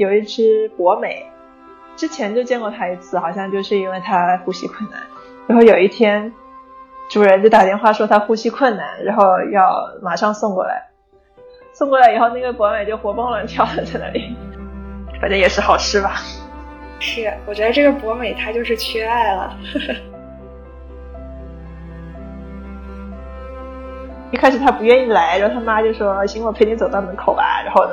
有一只博美，之前就见过它一次，好像就是因为它呼吸困难。然后有一天，主人就打电话说它呼吸困难，然后要马上送过来。送过来以后，那个博美就活蹦乱跳的在那里，反正也是好吃吧。是，我觉得这个博美它就是缺爱了。一开始它不愿意来，然后他妈就说：“行，我陪你走到门口吧。”然后呢，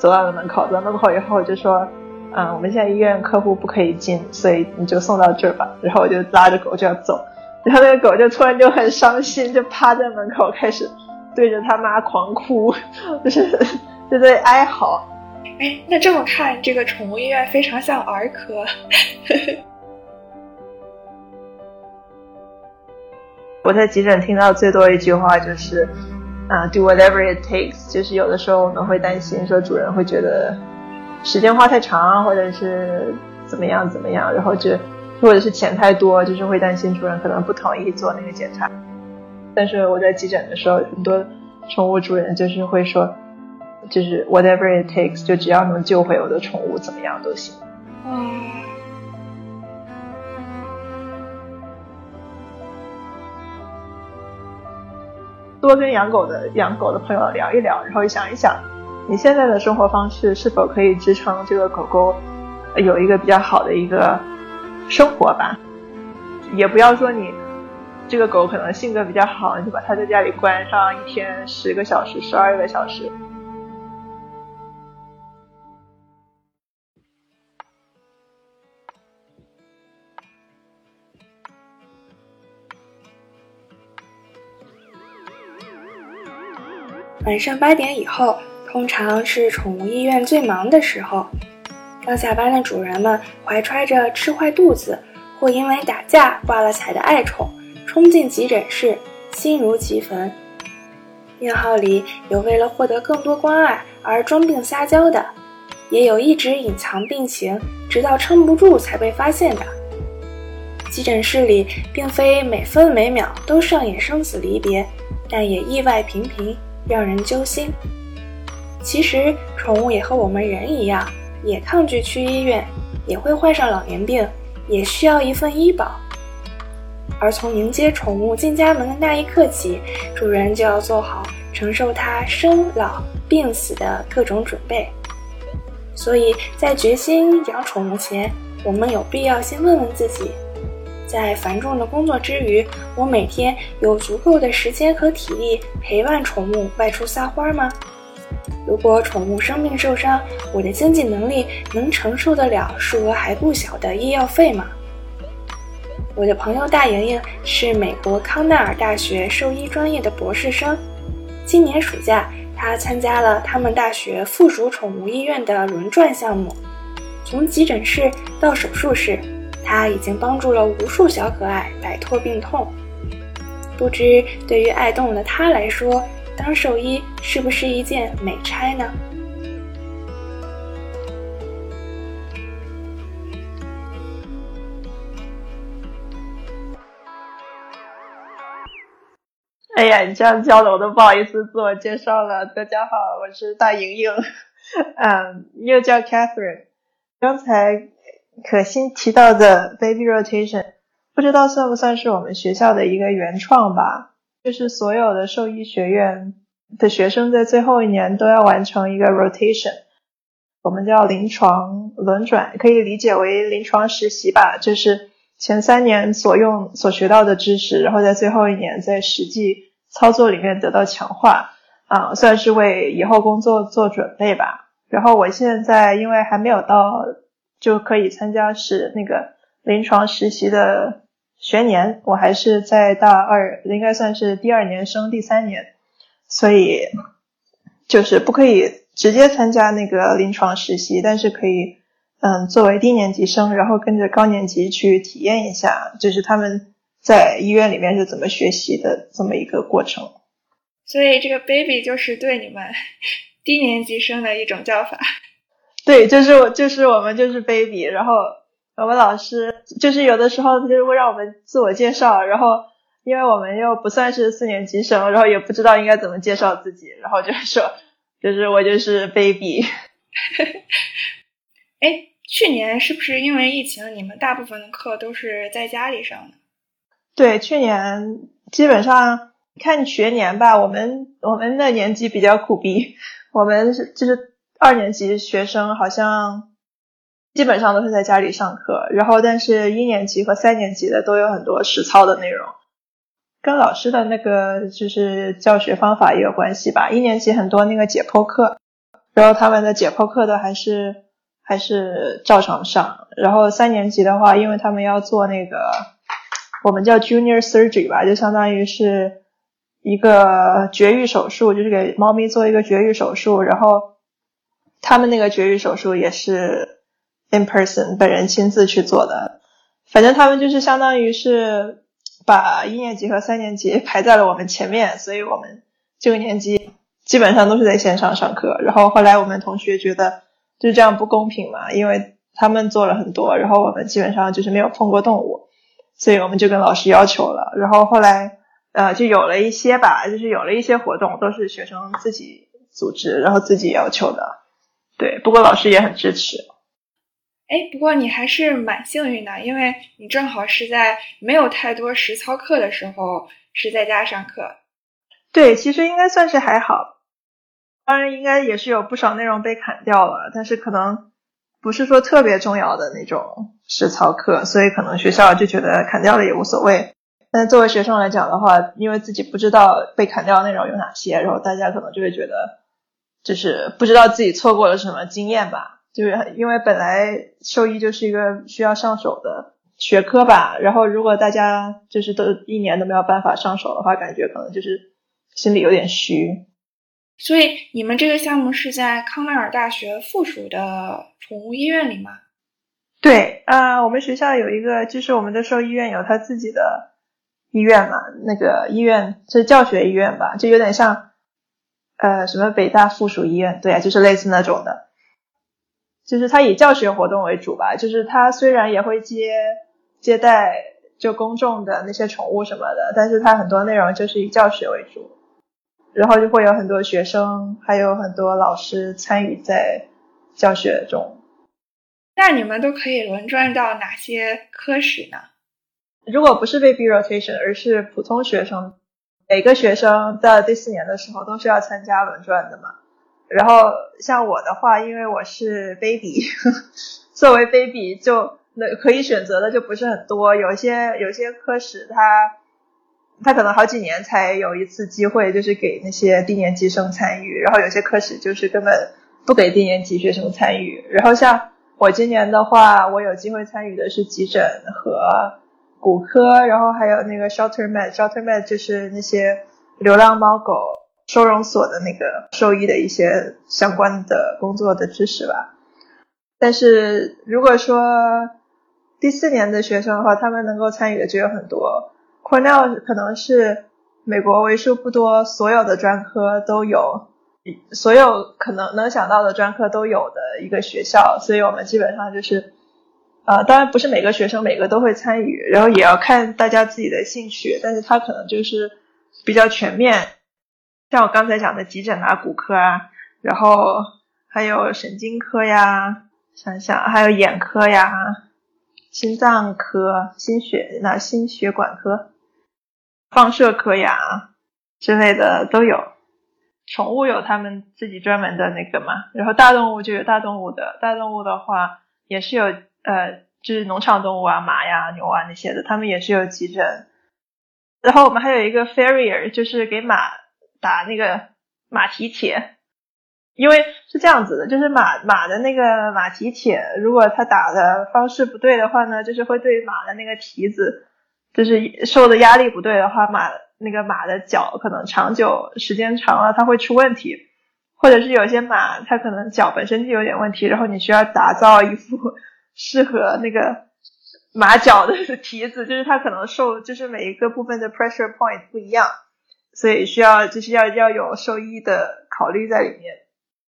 走到了门口，走到门口以后我就说：“嗯，我们现在医院客户不可以进，所以你就送到这儿吧。”然后我就拉着狗就要走，然后那个狗就突然就很伤心，就趴在门口开始对着他妈狂哭，就是就在哀嚎。哎，那这么看，这个宠物医院非常像儿科。我在急诊听到最多一句话就是，啊，do whatever it takes。就是有的时候我们会担心说主人会觉得时间花太长，或者是怎么样怎么样，然后就或者是钱太多，就是会担心主人可能不同意做那个检查。但是我在急诊的时候，很多宠物主人就是会说，就是 whatever it takes，就只要能救回我的宠物，怎么样都行。嗯多跟养狗的养狗的朋友聊一聊，然后想一想，你现在的生活方式是否可以支撑这个狗狗有一个比较好的一个生活吧？也不要说你这个狗可能性格比较好，你就把它在家里关上一天十个小时、十二个小时。晚上八点以后，通常是宠物医院最忙的时候。刚下班的主人们怀揣着吃坏肚子或因为打架挂了彩的爱宠，冲进急诊室，心如急焚。病号里有为了获得更多关爱而装病撒娇的，也有一直隐藏病情，直到撑不住才被发现的。急诊室里并非每分每秒都上演生死离别，但也意外频频。让人揪心。其实，宠物也和我们人一样，也抗拒去医院，也会患上老年病，也需要一份医保。而从迎接宠物进家门的那一刻起，主人就要做好承受它生老病死的各种准备。所以在决心养宠物前，我们有必要先问问自己。在繁重的工作之余，我每天有足够的时间和体力陪伴宠物外出撒欢吗？如果宠物生病受伤，我的经济能力能承受得了数额还不小的医药费吗？我的朋友大莹莹是美国康奈尔大学兽医专业的博士生，今年暑假她参加了他们大学附属宠物医院的轮转项目，从急诊室到手术室。他已经帮助了无数小可爱摆脱病痛，不知对于爱动物的他来说，当兽医是不是一件美差呢？哎呀，你这样叫的我都不好意思自我介绍了。大家好，我是大莹莹，嗯，又叫 Catherine，刚才。可欣提到的 baby rotation，不知道算不算是我们学校的一个原创吧？就是所有的兽医学院的学生在最后一年都要完成一个 rotation，我们叫临床轮转，可以理解为临床实习吧。就是前三年所用所学到的知识，然后在最后一年在实际操作里面得到强化，啊，算是为以后工作做准备吧。然后我现在因为还没有到。就可以参加是那个临床实习的学年，我还是在大二，应该算是第二年升第三年，所以就是不可以直接参加那个临床实习，但是可以嗯作为低年级生，然后跟着高年级去体验一下，就是他们在医院里面是怎么学习的这么一个过程。所以这个 baby 就是对你们 低年级生的一种叫法。对，就是我，就是我们，就是 baby。然后我们老师就是有的时候就是会让我们自我介绍，然后因为我们又不算是四年级生，然后也不知道应该怎么介绍自己，然后就是说，就是我就是 baby。哎，去年是不是因为疫情，你们大部分的课都是在家里上的？对，去年基本上看学年吧，我们我们的年级比较苦逼，我们是就是二年级学生好像基本上都是在家里上课，然后但是一年级和三年级的都有很多实操的内容，跟老师的那个就是教学方法也有关系吧。一年级很多那个解剖课，然后他们的解剖课的还是还是照常上，然后三年级的话，因为他们要做那个。我们叫 junior surgery 吧，就相当于是一个绝育手术，就是给猫咪做一个绝育手术。然后他们那个绝育手术也是 in person 本人亲自去做的。反正他们就是相当于是把一年级和三年级排在了我们前面，所以我们这个年级基本上都是在线上上课。然后后来我们同学觉得就这样不公平嘛，因为他们做了很多，然后我们基本上就是没有碰过动物。所以我们就跟老师要求了，然后后来呃就有了一些吧，就是有了一些活动都是学生自己组织，然后自己要求的，对。不过老师也很支持。哎，不过你还是蛮幸运的，因为你正好是在没有太多实操课的时候是在家上课。对，其实应该算是还好，当然应该也是有不少内容被砍掉了，但是可能不是说特别重要的那种。实操课，所以可能学校就觉得砍掉了也无所谓。但作为学生来讲的话，因为自己不知道被砍掉的内容有哪些，然后大家可能就会觉得，就是不知道自己错过了什么经验吧。就是因为本来兽医就是一个需要上手的学科吧，然后如果大家就是都一年都没有办法上手的话，感觉可能就是心里有点虚。所以你们这个项目是在康奈尔大学附属的宠物医院里吗？对啊，我们学校有一个，就是我们的兽医院有他自己的医院嘛，那个医院是教学医院吧，就有点像呃什么北大附属医院，对啊，就是类似那种的，就是他以教学活动为主吧，就是他虽然也会接接待就公众的那些宠物什么的，但是他很多内容就是以教学为主，然后就会有很多学生还有很多老师参与在教学中。那你们都可以轮转到哪些科室呢？如果不是 baby rotation，而是普通学生，每个学生在第四年的时候都是要参加轮转的嘛。然后像我的话，因为我是 baby，作为 baby 就那可以选择的就不是很多。有些有些科室，他他可能好几年才有一次机会，就是给那些低年级生参与。然后有些科室就是根本不给低年级学生参与。然后像我今年的话，我有机会参与的是急诊和骨科，然后还有那个 shelter med，shelter med 就是那些流浪猫狗收容所的那个兽医的一些相关的工作的知识吧。但是如果说第四年的学生的话，他们能够参与的就有很多。Cornell 可能是美国为数不多所有的专科都有。所有可能能想到的专科都有的一个学校，所以我们基本上就是，呃，当然不是每个学生每个都会参与，然后也要看大家自己的兴趣，但是他可能就是比较全面，像我刚才讲的急诊啊、骨科啊，然后还有神经科呀，想想还有眼科呀、心脏科、心血那心血管科、放射科呀之类的都有。宠物有他们自己专门的那个嘛，然后大动物就有大动物的，大动物的话也是有呃，就是农场动物啊，马呀、牛啊那些的，他们也是有急诊。然后我们还有一个 farrier，就是给马打那个马蹄铁，因为是这样子的，就是马马的那个马蹄铁，如果它打的方式不对的话呢，就是会对马的那个蹄子，就是受的压力不对的话，马。那个马的脚可能长久时间长了，它会出问题，或者是有些马它可能脚本身就有点问题，然后你需要打造一副适合那个马脚的 蹄子，就是它可能受就是每一个部分的 pressure point 不一样，所以需要就是要要有兽医的考虑在里面。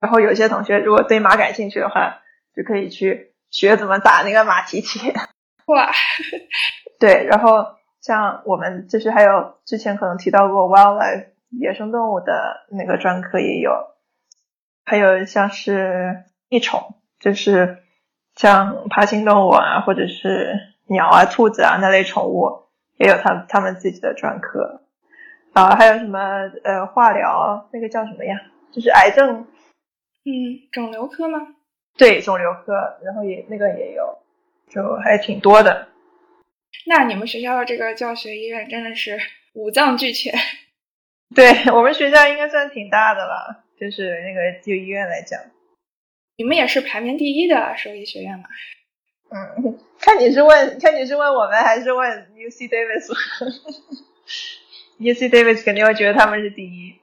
然后有些同学如果对马感兴趣的话，就可以去学怎么打那个马蹄铁。哇，对，然后。像我们就是还有之前可能提到过 wildlife 野生动物的那个专科也有，还有像是益宠，就是像爬行动物啊，或者是鸟啊、兔子啊那类宠物，也有他他们自己的专科。啊，还有什么呃化疗，那个叫什么呀？就是癌症，嗯，肿瘤科吗？对，肿瘤科，然后也那个也有，就还挺多的。那你们学校的这个教学医院真的是五脏俱全。对我们学校应该算挺大的了，就是那个就医院来讲。你们也是排名第一的兽医学院嘛？嗯，看你是问看你是问我们还是问 UC Davis？UC Davis 肯定会觉得他们是第一。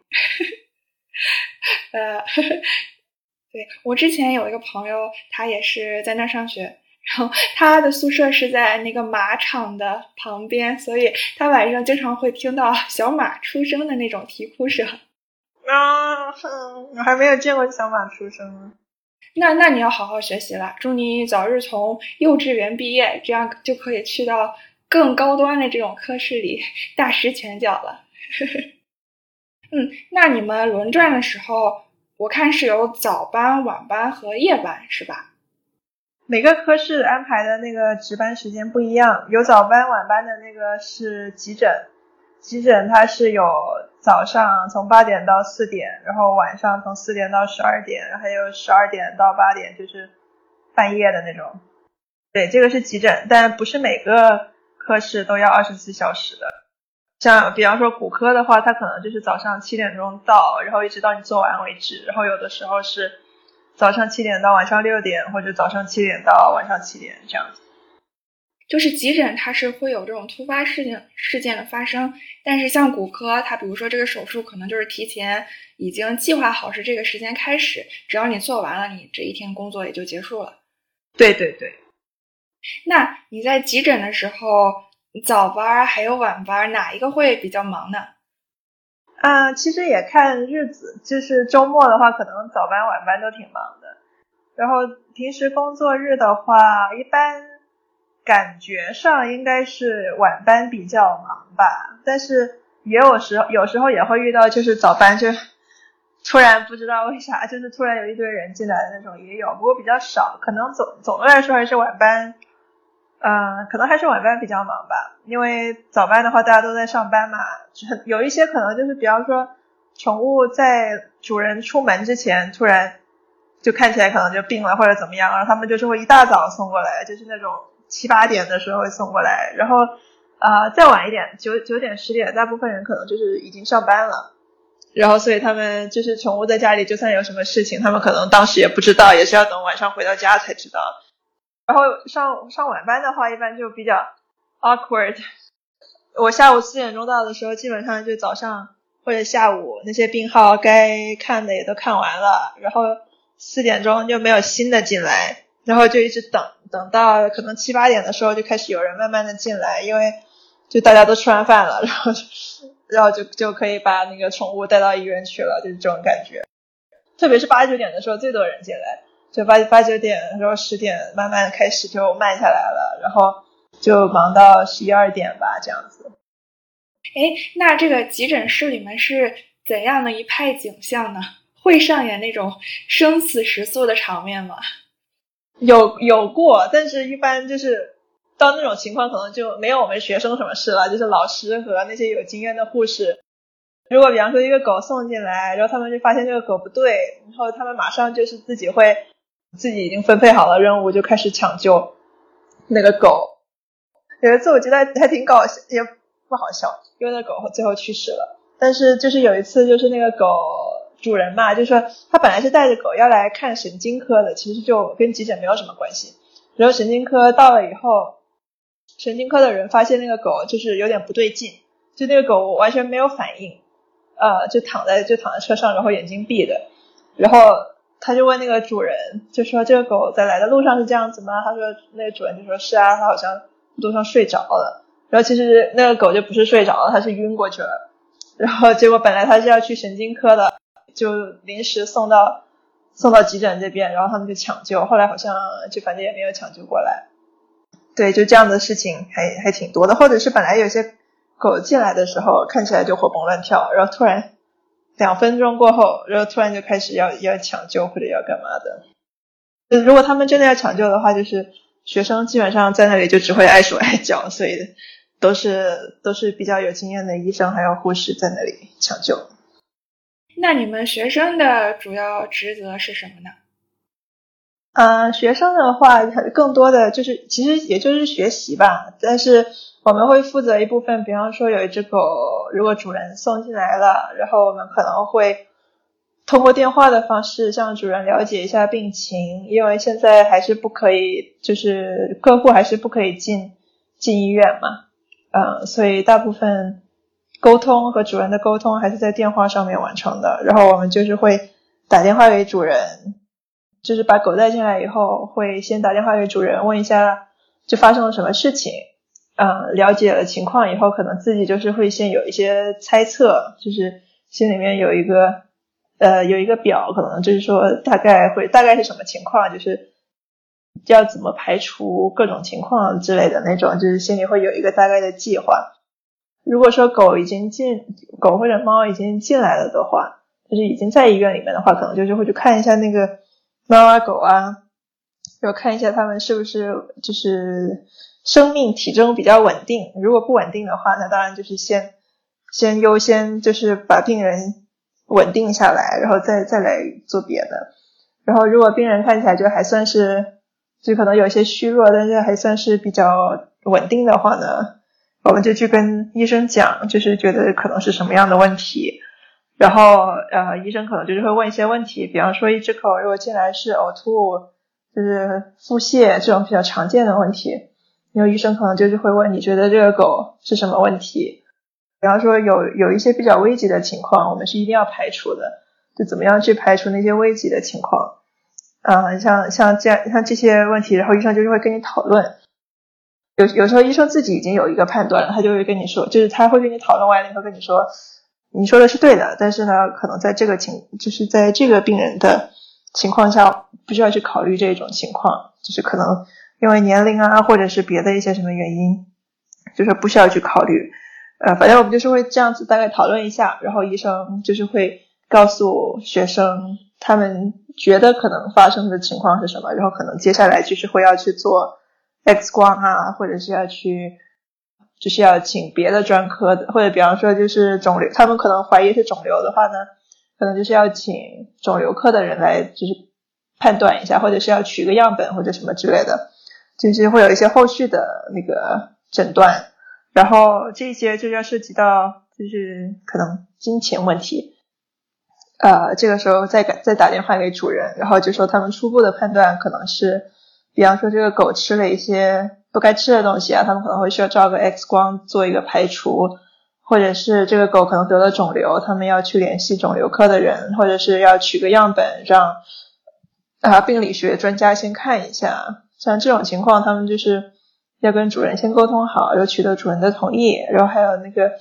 呃，对我之前有一个朋友，他也是在那上学。然后他的宿舍是在那个马场的旁边，所以他晚上经常会听到小马出生的那种啼哭声。啊，我还没有见过小马出生呢。那那你要好好学习了，祝你早日从幼稚园毕业，这样就可以去到更高端的这种科室里大施拳脚了。嗯，那你们轮转的时候，我看是有早班、晚班和夜班，是吧？每个科室安排的那个值班时间不一样，有早班、晚班的那个是急诊，急诊它是有早上从八点到四点，然后晚上从四点到十二点，还有十二点到八点，就是半夜的那种。对，这个是急诊，但不是每个科室都要二十四小时的。像比方说骨科的话，它可能就是早上七点钟到，然后一直到你做完为止，然后有的时候是。早上七点到晚上六点，或者早上七点到晚上七点这样子。就是急诊，它是会有这种突发事件事件的发生，但是像骨科，它比如说这个手术可能就是提前已经计划好是这个时间开始，只要你做完了，你这一天工作也就结束了。对对对。那你在急诊的时候，早班还有晚班，哪一个会比较忙呢？啊，其实也看日子，就是周末的话，可能早班晚班都挺忙的。然后平时工作日的话，一般感觉上应该是晚班比较忙吧。但是也有时候，有时候也会遇到，就是早班就突然不知道为啥，就是突然有一堆人进来的那种也有，不过比较少。可能总总的来说还是晚班。嗯，可能还是晚班比较忙吧，因为早班的话大家都在上班嘛，有一些可能就是比方说宠物在主人出门之前突然就看起来可能就病了或者怎么样，然后他们就是会一大早送过来，就是那种七八点的时候会送过来，然后呃再晚一点九九点十点，大部分人可能就是已经上班了，然后所以他们就是宠物在家里就算有什么事情，他们可能当时也不知道，也是要等晚上回到家才知道。然后上上晚班的话，一般就比较 awkward。我下午四点钟到的时候，基本上就早上或者下午那些病号该看的也都看完了，然后四点钟就没有新的进来，然后就一直等等到可能七八点的时候，就开始有人慢慢的进来，因为就大家都吃完饭了，然后然后就就可以把那个宠物带到医院去了，就是这种感觉。特别是八九点的时候，最多人进来。就八八九点，然后十点慢慢开始就慢下来了，然后就忙到十一二点吧，这样子。哎，那这个急诊室里面是怎样的一派景象呢？会上演那种生死时速的场面吗？有有过，但是一般就是到那种情况，可能就没有我们学生什么事了，就是老师和那些有经验的护士。如果比方说一个狗送进来，然后他们就发现这个狗不对，然后他们马上就是自己会。自己已经分配好了任务，就开始抢救那个狗。有一次我觉得还挺搞笑，也不好笑，因为那狗最后去世了。但是就是有一次，就是那个狗主人嘛，就说他本来是带着狗要来看神经科的，其实就跟急诊没有什么关系。然后神经科到了以后，神经科的人发现那个狗就是有点不对劲，就那个狗完全没有反应，呃，就躺在就躺在车上，然后眼睛闭的，然后。他就问那个主人，就说这个狗在来的路上是这样子吗？他说那个主人就说是啊，他好像路上睡着了。然后其实那个狗就不是睡着了，它是晕过去了。然后结果本来他是要去神经科的，就临时送到送到急诊这边，然后他们就抢救，后来好像就反正也没有抢救过来。对，就这样的事情还还挺多的，或者是本来有些狗进来的时候看起来就活蹦乱跳，然后突然。两分钟过后，然后突然就开始要要抢救或者要干嘛的。如果他们真的要抢救的话，就是学生基本上在那里就只会碍手碍脚，所以都是都是比较有经验的医生还有护士在那里抢救。那你们学生的主要职责是什么呢？嗯，学生的话，更多的就是其实也就是学习吧。但是我们会负责一部分，比方说有一只狗，如果主人送进来了，然后我们可能会通过电话的方式向主人了解一下病情，因为现在还是不可以，就是客户还是不可以进进医院嘛。嗯，所以大部分沟通和主人的沟通还是在电话上面完成的。然后我们就是会打电话给主人。就是把狗带进来以后，会先打电话给主人问一下，就发生了什么事情。嗯，了解了情况以后，可能自己就是会先有一些猜测，就是心里面有一个呃有一个表，可能就是说大概会大概是什么情况，就是要怎么排除各种情况之类的那种，就是心里会有一个大概的计划。如果说狗已经进狗或者猫已经进来了的话，就是已经在医院里面的话，可能就是会去看一下那个。猫啊狗啊，要看一下它们是不是就是生命体征比较稳定。如果不稳定的话，那当然就是先先优先就是把病人稳定下来，然后再再来做别的。然后如果病人看起来就还算是就可能有些虚弱，但是还算是比较稳定的话呢，我们就去跟医生讲，就是觉得可能是什么样的问题。然后，呃，医生可能就是会问一些问题，比方说，一只狗如果进来是呕吐，就是腹泻这种比较常见的问题，然后医生可能就是会问，你觉得这个狗是什么问题？比方说，有有一些比较危急的情况，我们是一定要排除的，就怎么样去排除那些危急的情况？啊，像像这样像这些问题，然后医生就是会跟你讨论。有有时候医生自己已经有一个判断了，他就会跟你说，就是他会跟你讨论完了以后跟你说。你说的是对的，但是呢，可能在这个情，就是在这个病人的情况下，不需要去考虑这种情况，就是可能因为年龄啊，或者是别的一些什么原因，就是不需要去考虑。呃，反正我们就是会这样子大概讨论一下，然后医生就是会告诉学生他们觉得可能发生的情况是什么，然后可能接下来就是会要去做 X 光啊，或者是要去。就是要请别的专科的，或者比方说就是肿瘤，他们可能怀疑是肿瘤的话呢，可能就是要请肿瘤科的人来就是判断一下，或者是要取个样本或者什么之类的，就是会有一些后续的那个诊断，然后这些就要涉及到就是可能金钱问题，呃，这个时候再再打电话给主人，然后就说他们初步的判断可能是，比方说这个狗吃了一些。不该吃的东西啊，他们可能会需要照个 X 光做一个排除，或者是这个狗可能得了肿瘤，他们要去联系肿瘤科的人，或者是要取个样本让啊病理学专家先看一下。像这种情况，他们就是要跟主人先沟通好，要取得主人的同意，然后还有那个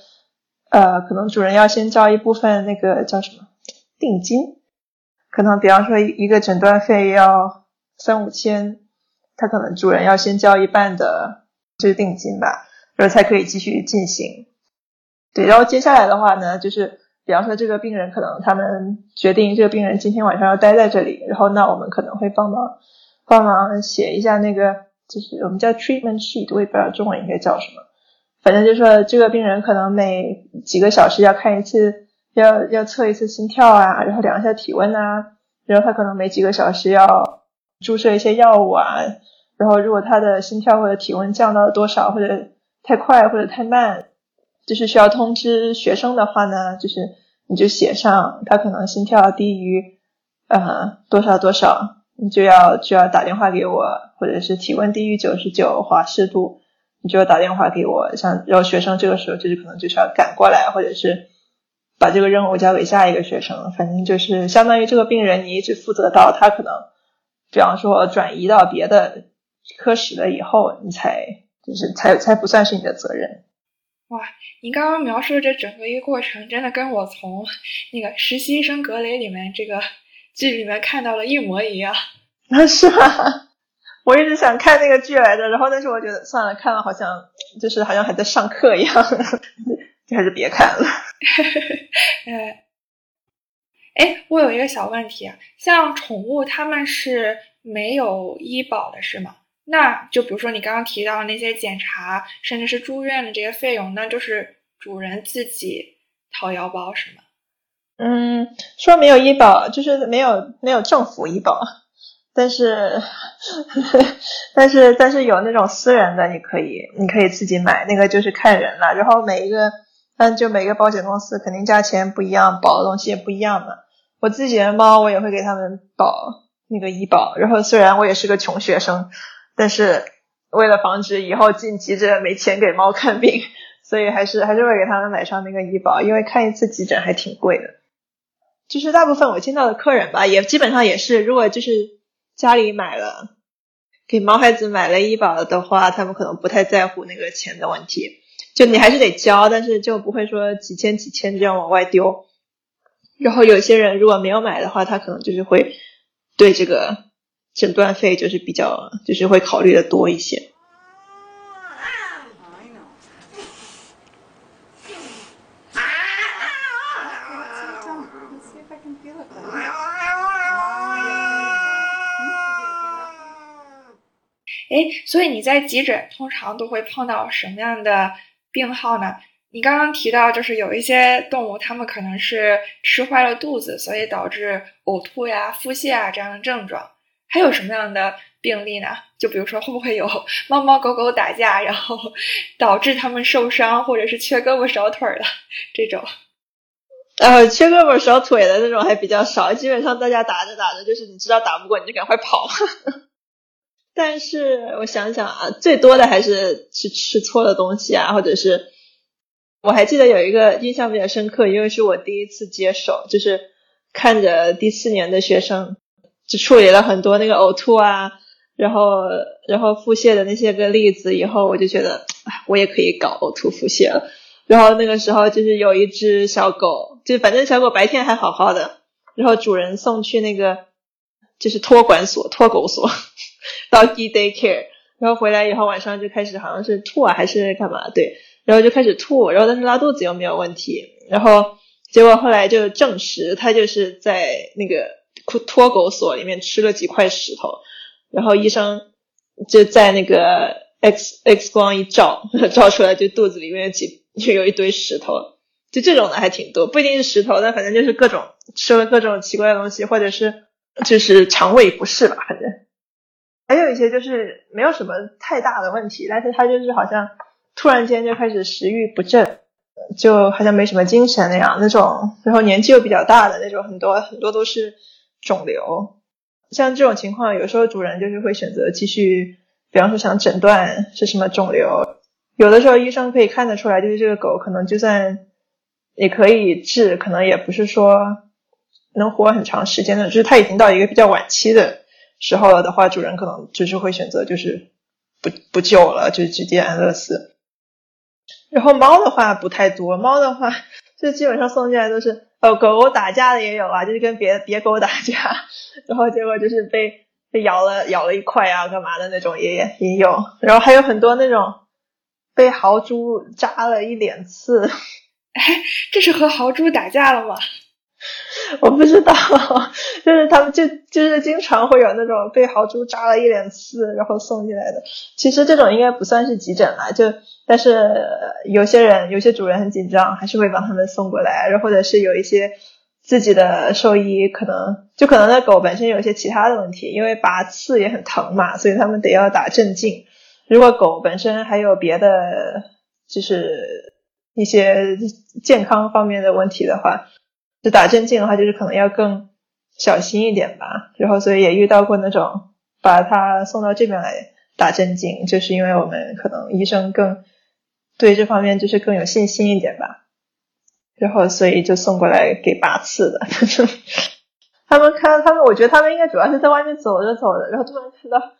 呃，可能主人要先交一部分那个叫什么定金，可能比方说一个诊断费要三五千。他可能主人要先交一半的这个定金吧，然后才可以继续进行。对，然后接下来的话呢，就是比方说这个病人可能他们决定这个病人今天晚上要待在这里，然后那我们可能会帮忙帮忙写一下那个，就是我们叫 treatment sheet，我也不知道中文应该叫什么，反正就是说这个病人可能每几个小时要看一次，要要测一次心跳啊，然后量一下体温啊，然后他可能每几个小时要。注射一些药物啊，然后如果他的心跳或者体温降到了多少，或者太快或者太慢，就是需要通知学生的话呢，就是你就写上他可能心跳低于呃多少多少，你就要就要打电话给我，或者是体温低于九十九华氏度，你就要打电话给我。像然后学生这个时候就是可能就是要赶过来，或者是把这个任务交给下一个学生，反正就是相当于这个病人你一直负责到他可能。比方说转移到别的科室了以后，你才就是才才不算是你的责任。哇，您刚刚描述的这整个一个过程，真的跟我从那个实习生格雷里面这个剧里面看到了一模一样。那是吗？我一直想看那个剧来着，然后但是我觉得算了，看了好像就是好像还在上课一样，就还是别看了。哎。哎，我有一个小问题啊，像宠物，他们是没有医保的是吗？那就比如说你刚刚提到那些检查，甚至是住院的这些费用，那就是主人自己掏腰包是吗？嗯，说没有医保，就是没有没有政府医保，但是 但是但是有那种私人的，你可以你可以自己买，那个就是看人了。然后每一个，嗯，就每个保险公司肯定价钱不一样，保的东西也不一样嘛。我自己的猫，我也会给他们保那个医保。然后虽然我也是个穷学生。但是为了防止以后进急诊没钱给猫看病，所以还是还是会给他们买上那个医保，因为看一次急诊还挺贵的。就是大部分我见到的客人吧，也基本上也是，如果就是家里买了给毛孩子买了医保的话，他们可能不太在乎那个钱的问题，就你还是得交，但是就不会说几千几千这样往外丢。然后有些人如果没有买的话，他可能就是会对这个。诊断费就是比较，就是会考虑的多一些。哎，所以你在急诊通常都会碰到什么样的病号呢？你刚刚提到，就是有一些动物，它们可能是吃坏了肚子，所以导致呕吐呀、腹泻啊这样的症状。还有什么样的病例呢？就比如说，会不会有猫猫狗狗打架，然后 导致它们受伤，或者是缺胳膊少腿的这种？呃，缺胳膊少腿的那种还比较少，基本上大家打着打着，就是你知道打不过，你就赶快跑。但是我想想啊，最多的还是是吃错了东西啊，或者是我还记得有一个印象比较深刻，因为是我第一次接手，就是看着第四年的学生。就处理了很多那个呕吐啊，然后然后腹泻的那些个例子以后，我就觉得我也可以搞呕吐腹泻了。然后那个时候就是有一只小狗，就反正小狗白天还好好的，然后主人送去那个就是托管所、托狗所，doggy daycare，然后回来以后晚上就开始好像是吐啊还是干嘛？对，然后就开始吐，然后但是拉肚子又没有问题，然后结果后来就证实他就是在那个。脱狗所里面吃了几块石头，然后医生就在那个 X X 光一照，照出来就肚子里面有几就有一堆石头，就这种的还挺多，不一定是石头，但反正就是各种吃了各种奇怪的东西，或者是就是肠胃不适吧，反正。还有一些就是没有什么太大的问题，但是他就是好像突然间就开始食欲不振，就好像没什么精神那样，那种然后年纪又比较大的那种，很多很多都是。肿瘤，像这种情况，有时候主人就是会选择继续，比方说想诊断是什么肿瘤，有的时候医生可以看得出来，就是这个狗可能就算也可以治，可能也不是说能活很长时间的，就是它已经到一个比较晚期的时候了的话，主人可能就是会选择就是不不救了，就直接安乐死。然后猫的话不太多，猫的话就基本上送进来都是。哦，狗狗打架的也有啊，就是跟别别狗打架，然后结果就是被被咬了咬了一块啊，干嘛的那种也也有，然后还有很多那种被豪猪扎了一脸刺，哎，这是和豪猪打架了吗？我不知道，就是他们就就是经常会有那种被豪猪扎了一脸刺，然后送进来的。其实这种应该不算是急诊了，就但是有些人有些主人很紧张，还是会帮他们送过来，然后或者是有一些自己的兽医可能就可能那狗本身有一些其他的问题，因为拔刺也很疼嘛，所以他们得要打镇静。如果狗本身还有别的就是一些健康方面的问题的话。就打针镜的话，就是可能要更小心一点吧。然后，所以也遇到过那种把他送到这边来打针镜，就是因为我们可能医生更对这方面就是更有信心一点吧。然后，所以就送过来给拔刺的。他们看他们，我觉得他们应该主要是在外面走着走着，然后突然看到，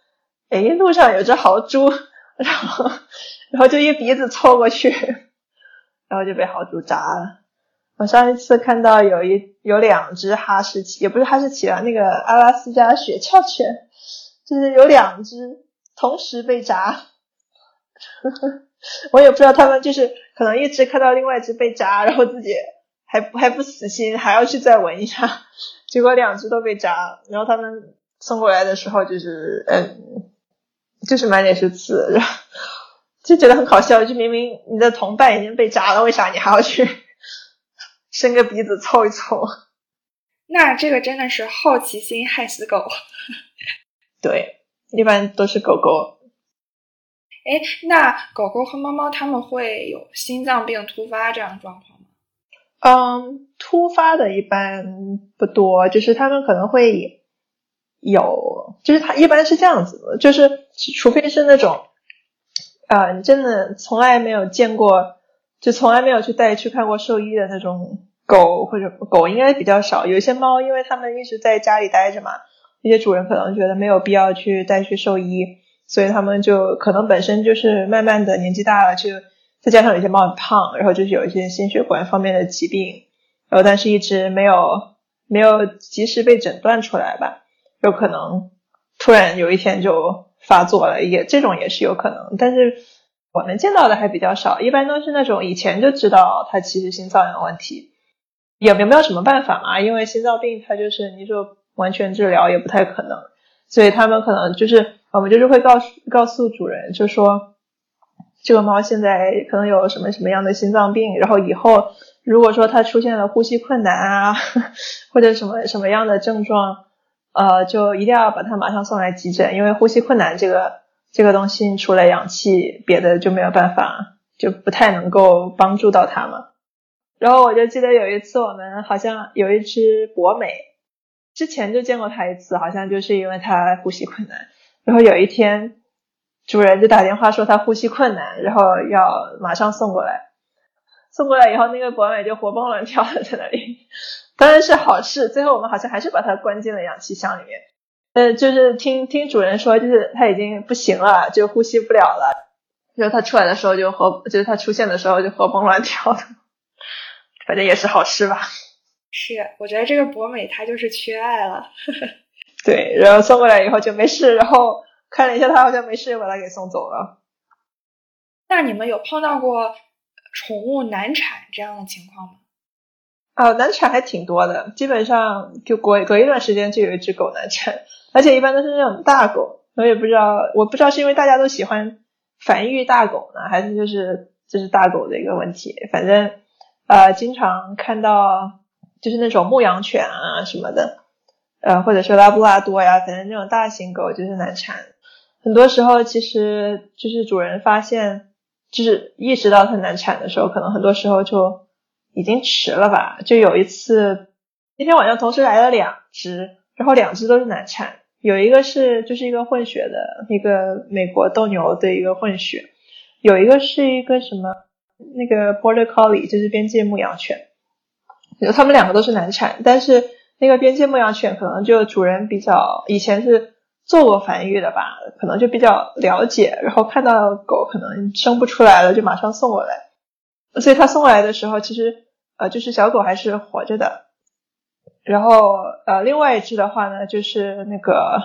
哎，路上有只豪猪，然后然后就一鼻子凑过去，然后就被豪猪扎了。我上一次看到有一有两只哈士奇，也不是哈士奇啊，那个阿拉斯加雪橇犬，就是有两只同时被扎，我也不知道他们就是可能一只看到另外一只被扎，然后自己还还不死心，还要去再闻一下，结果两只都被扎，然后他们送过来的时候就是嗯，就是满脸是刺，然后 就觉得很好笑，就明明你的同伴已经被扎了，为啥你还要去伸个鼻子凑一凑？那这个真的是好奇心害死狗。对，一般都是狗狗。哎，那狗狗和猫猫它们会有心脏病突发这样的状况吗？嗯，突发的一般不多，就是他们可能会有，就是它一般是这样子的，就是除非是那种，啊，你真的从来没有见过，就从来没有去带去看过兽医的那种狗或者狗应该比较少，有一些猫，因为它们一直在家里待着嘛，一些主人可能觉得没有必要去带去兽医。所以他们就可能本身就是慢慢的年纪大了，就再加上有些猫很胖，然后就是有一些心血管方面的疾病，然后但是一直没有没有及时被诊断出来吧，有可能突然有一天就发作了，也这种也是有可能，但是我们见到的还比较少，一般都是那种以前就知道他其实心脏有问题，也没有什么办法嘛，因为心脏病它就是你说完全治疗也不太可能，所以他们可能就是。我们就是会告诉告诉主人，就说这个猫现在可能有什么什么样的心脏病，然后以后如果说它出现了呼吸困难啊，或者什么什么样的症状，呃，就一定要把它马上送来急诊，因为呼吸困难这个这个东西除了氧气，别的就没有办法，就不太能够帮助到它嘛。然后我就记得有一次我们好像有一只博美，之前就见过它一次，好像就是因为它呼吸困难。然后有一天，主人就打电话说它呼吸困难，然后要马上送过来。送过来以后，那个博美就活蹦乱跳的在那里，当然是好事。最后我们好像还是把它关进了氧气箱里面。呃，就是听听主人说，就是它已经不行了，就呼吸不了了。然后它出来的时候就活，就是它出现的时候就活蹦乱跳的，反正也是好吃吧。是，我觉得这个博美它就是缺爱了。对，然后送过来以后就没事，然后看了一下它好像没事，又把它给送走了。那你们有碰到过宠物难产这样的情况吗？啊，难产还挺多的，基本上就隔隔一段时间就有一只狗难产，而且一般都是那种大狗。我也不知道，我不知道是因为大家都喜欢繁育大狗呢，还是就是就是大狗的一个问题。反正呃，经常看到就是那种牧羊犬啊什么的。呃，或者说拉布拉多呀，反正那种大型狗就是难产。很多时候其实就是主人发现，就是意识到它难产的时候，可能很多时候就已经迟了吧。就有一次，那天晚上同时来了两只，然后两只都是难产。有一个是就是一个混血的一个美国斗牛的一个混血，有一个是一个什么那个 Border Collie，就是边界牧羊犬。就他们两个都是难产，但是。那个边界牧羊犬可能就主人比较以前是做过繁育的吧，可能就比较了解，然后看到狗可能生不出来了，就马上送过来。所以他送过来的时候，其实呃就是小狗还是活着的。然后呃另外一只的话呢，就是那个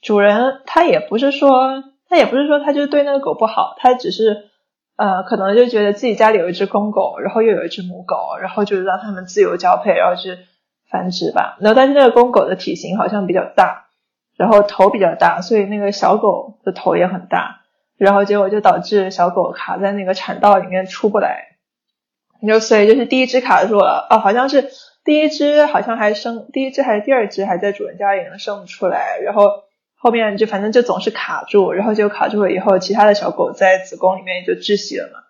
主人他也不是说他也不是说他就对那个狗不好，他只是呃可能就觉得自己家里有一只公狗，然后又有一只母狗，然后就让他们自由交配，然后去。繁殖吧，然后但是那个公狗的体型好像比较大，然后头比较大，所以那个小狗的头也很大，然后结果就导致小狗卡在那个产道里面出不来，你就所以就是第一只卡住了，哦，好像是第一只好像还生，第一只还是第二只还在主人家里能生不出来，然后后面就反正就总是卡住，然后就卡住了以后，其他的小狗在子宫里面就窒息了嘛。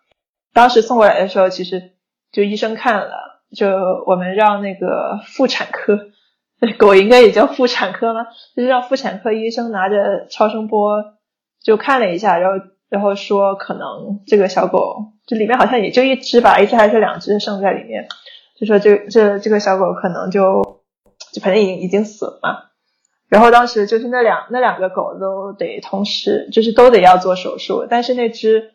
当时送过来的时候，其实就医生看了。就我们让那个妇产科，狗应该也叫妇产科吗？就是让妇产科医生拿着超声波就看了一下，然后然后说可能这个小狗这里面好像也就一只吧，一只还是两只剩在里面，就说这这这个小狗可能就就反正已经已经死了嘛。然后当时就是那两那两个狗都得同时就是都得要做手术，但是那只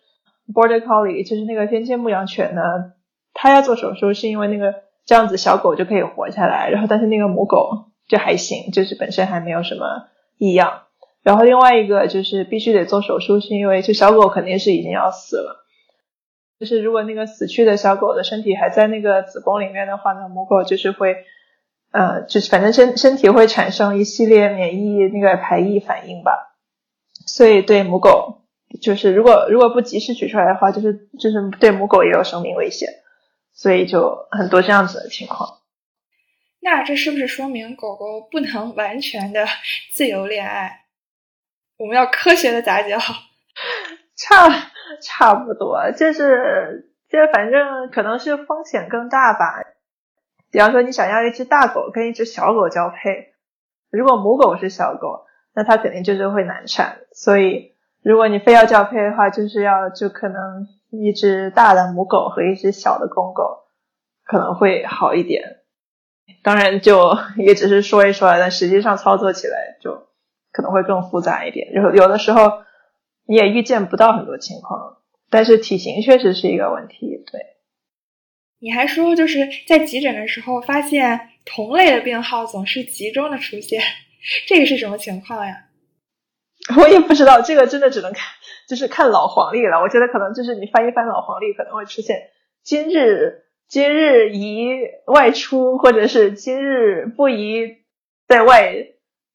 Border Collie 就是那个边界牧羊犬呢。它要做手术是因为那个这样子小狗就可以活下来，然后但是那个母狗就还行，就是本身还没有什么异样。然后另外一个就是必须得做手术，是因为就小狗肯定是已经要死了。就是如果那个死去的小狗的身体还在那个子宫里面的话呢，母狗就是会呃，就是反正身身体会产生一系列免疫那个排异反应吧，所以对母狗，就是如果如果不及时取出来的话，就是就是对母狗也有生命危险，所以就很多这样子的情况。那这是不是说明狗狗不能完全的自由恋爱？我们要科学的杂交？差差不多，就是就反正可能是风险更大吧。比方说，你想要一只大狗跟一只小狗交配，如果母狗是小狗，那它肯定就是会难产。所以，如果你非要交配的话，就是要就可能一只大的母狗和一只小的公狗可能会好一点。当然，就 也只是说一说，但实际上操作起来就可能会更复杂一点。有有的时候你也预见不到很多情况，但是体型确实是一个问题。对，你还说就是在急诊的时候发现同类的病号总是集中的出现，这个是什么情况呀？我也不知道，这个真的只能看，就是看老黄历了。我觉得可能就是你翻一翻老黄历，可能会出现今日。今日宜外出，或者是今日不宜在外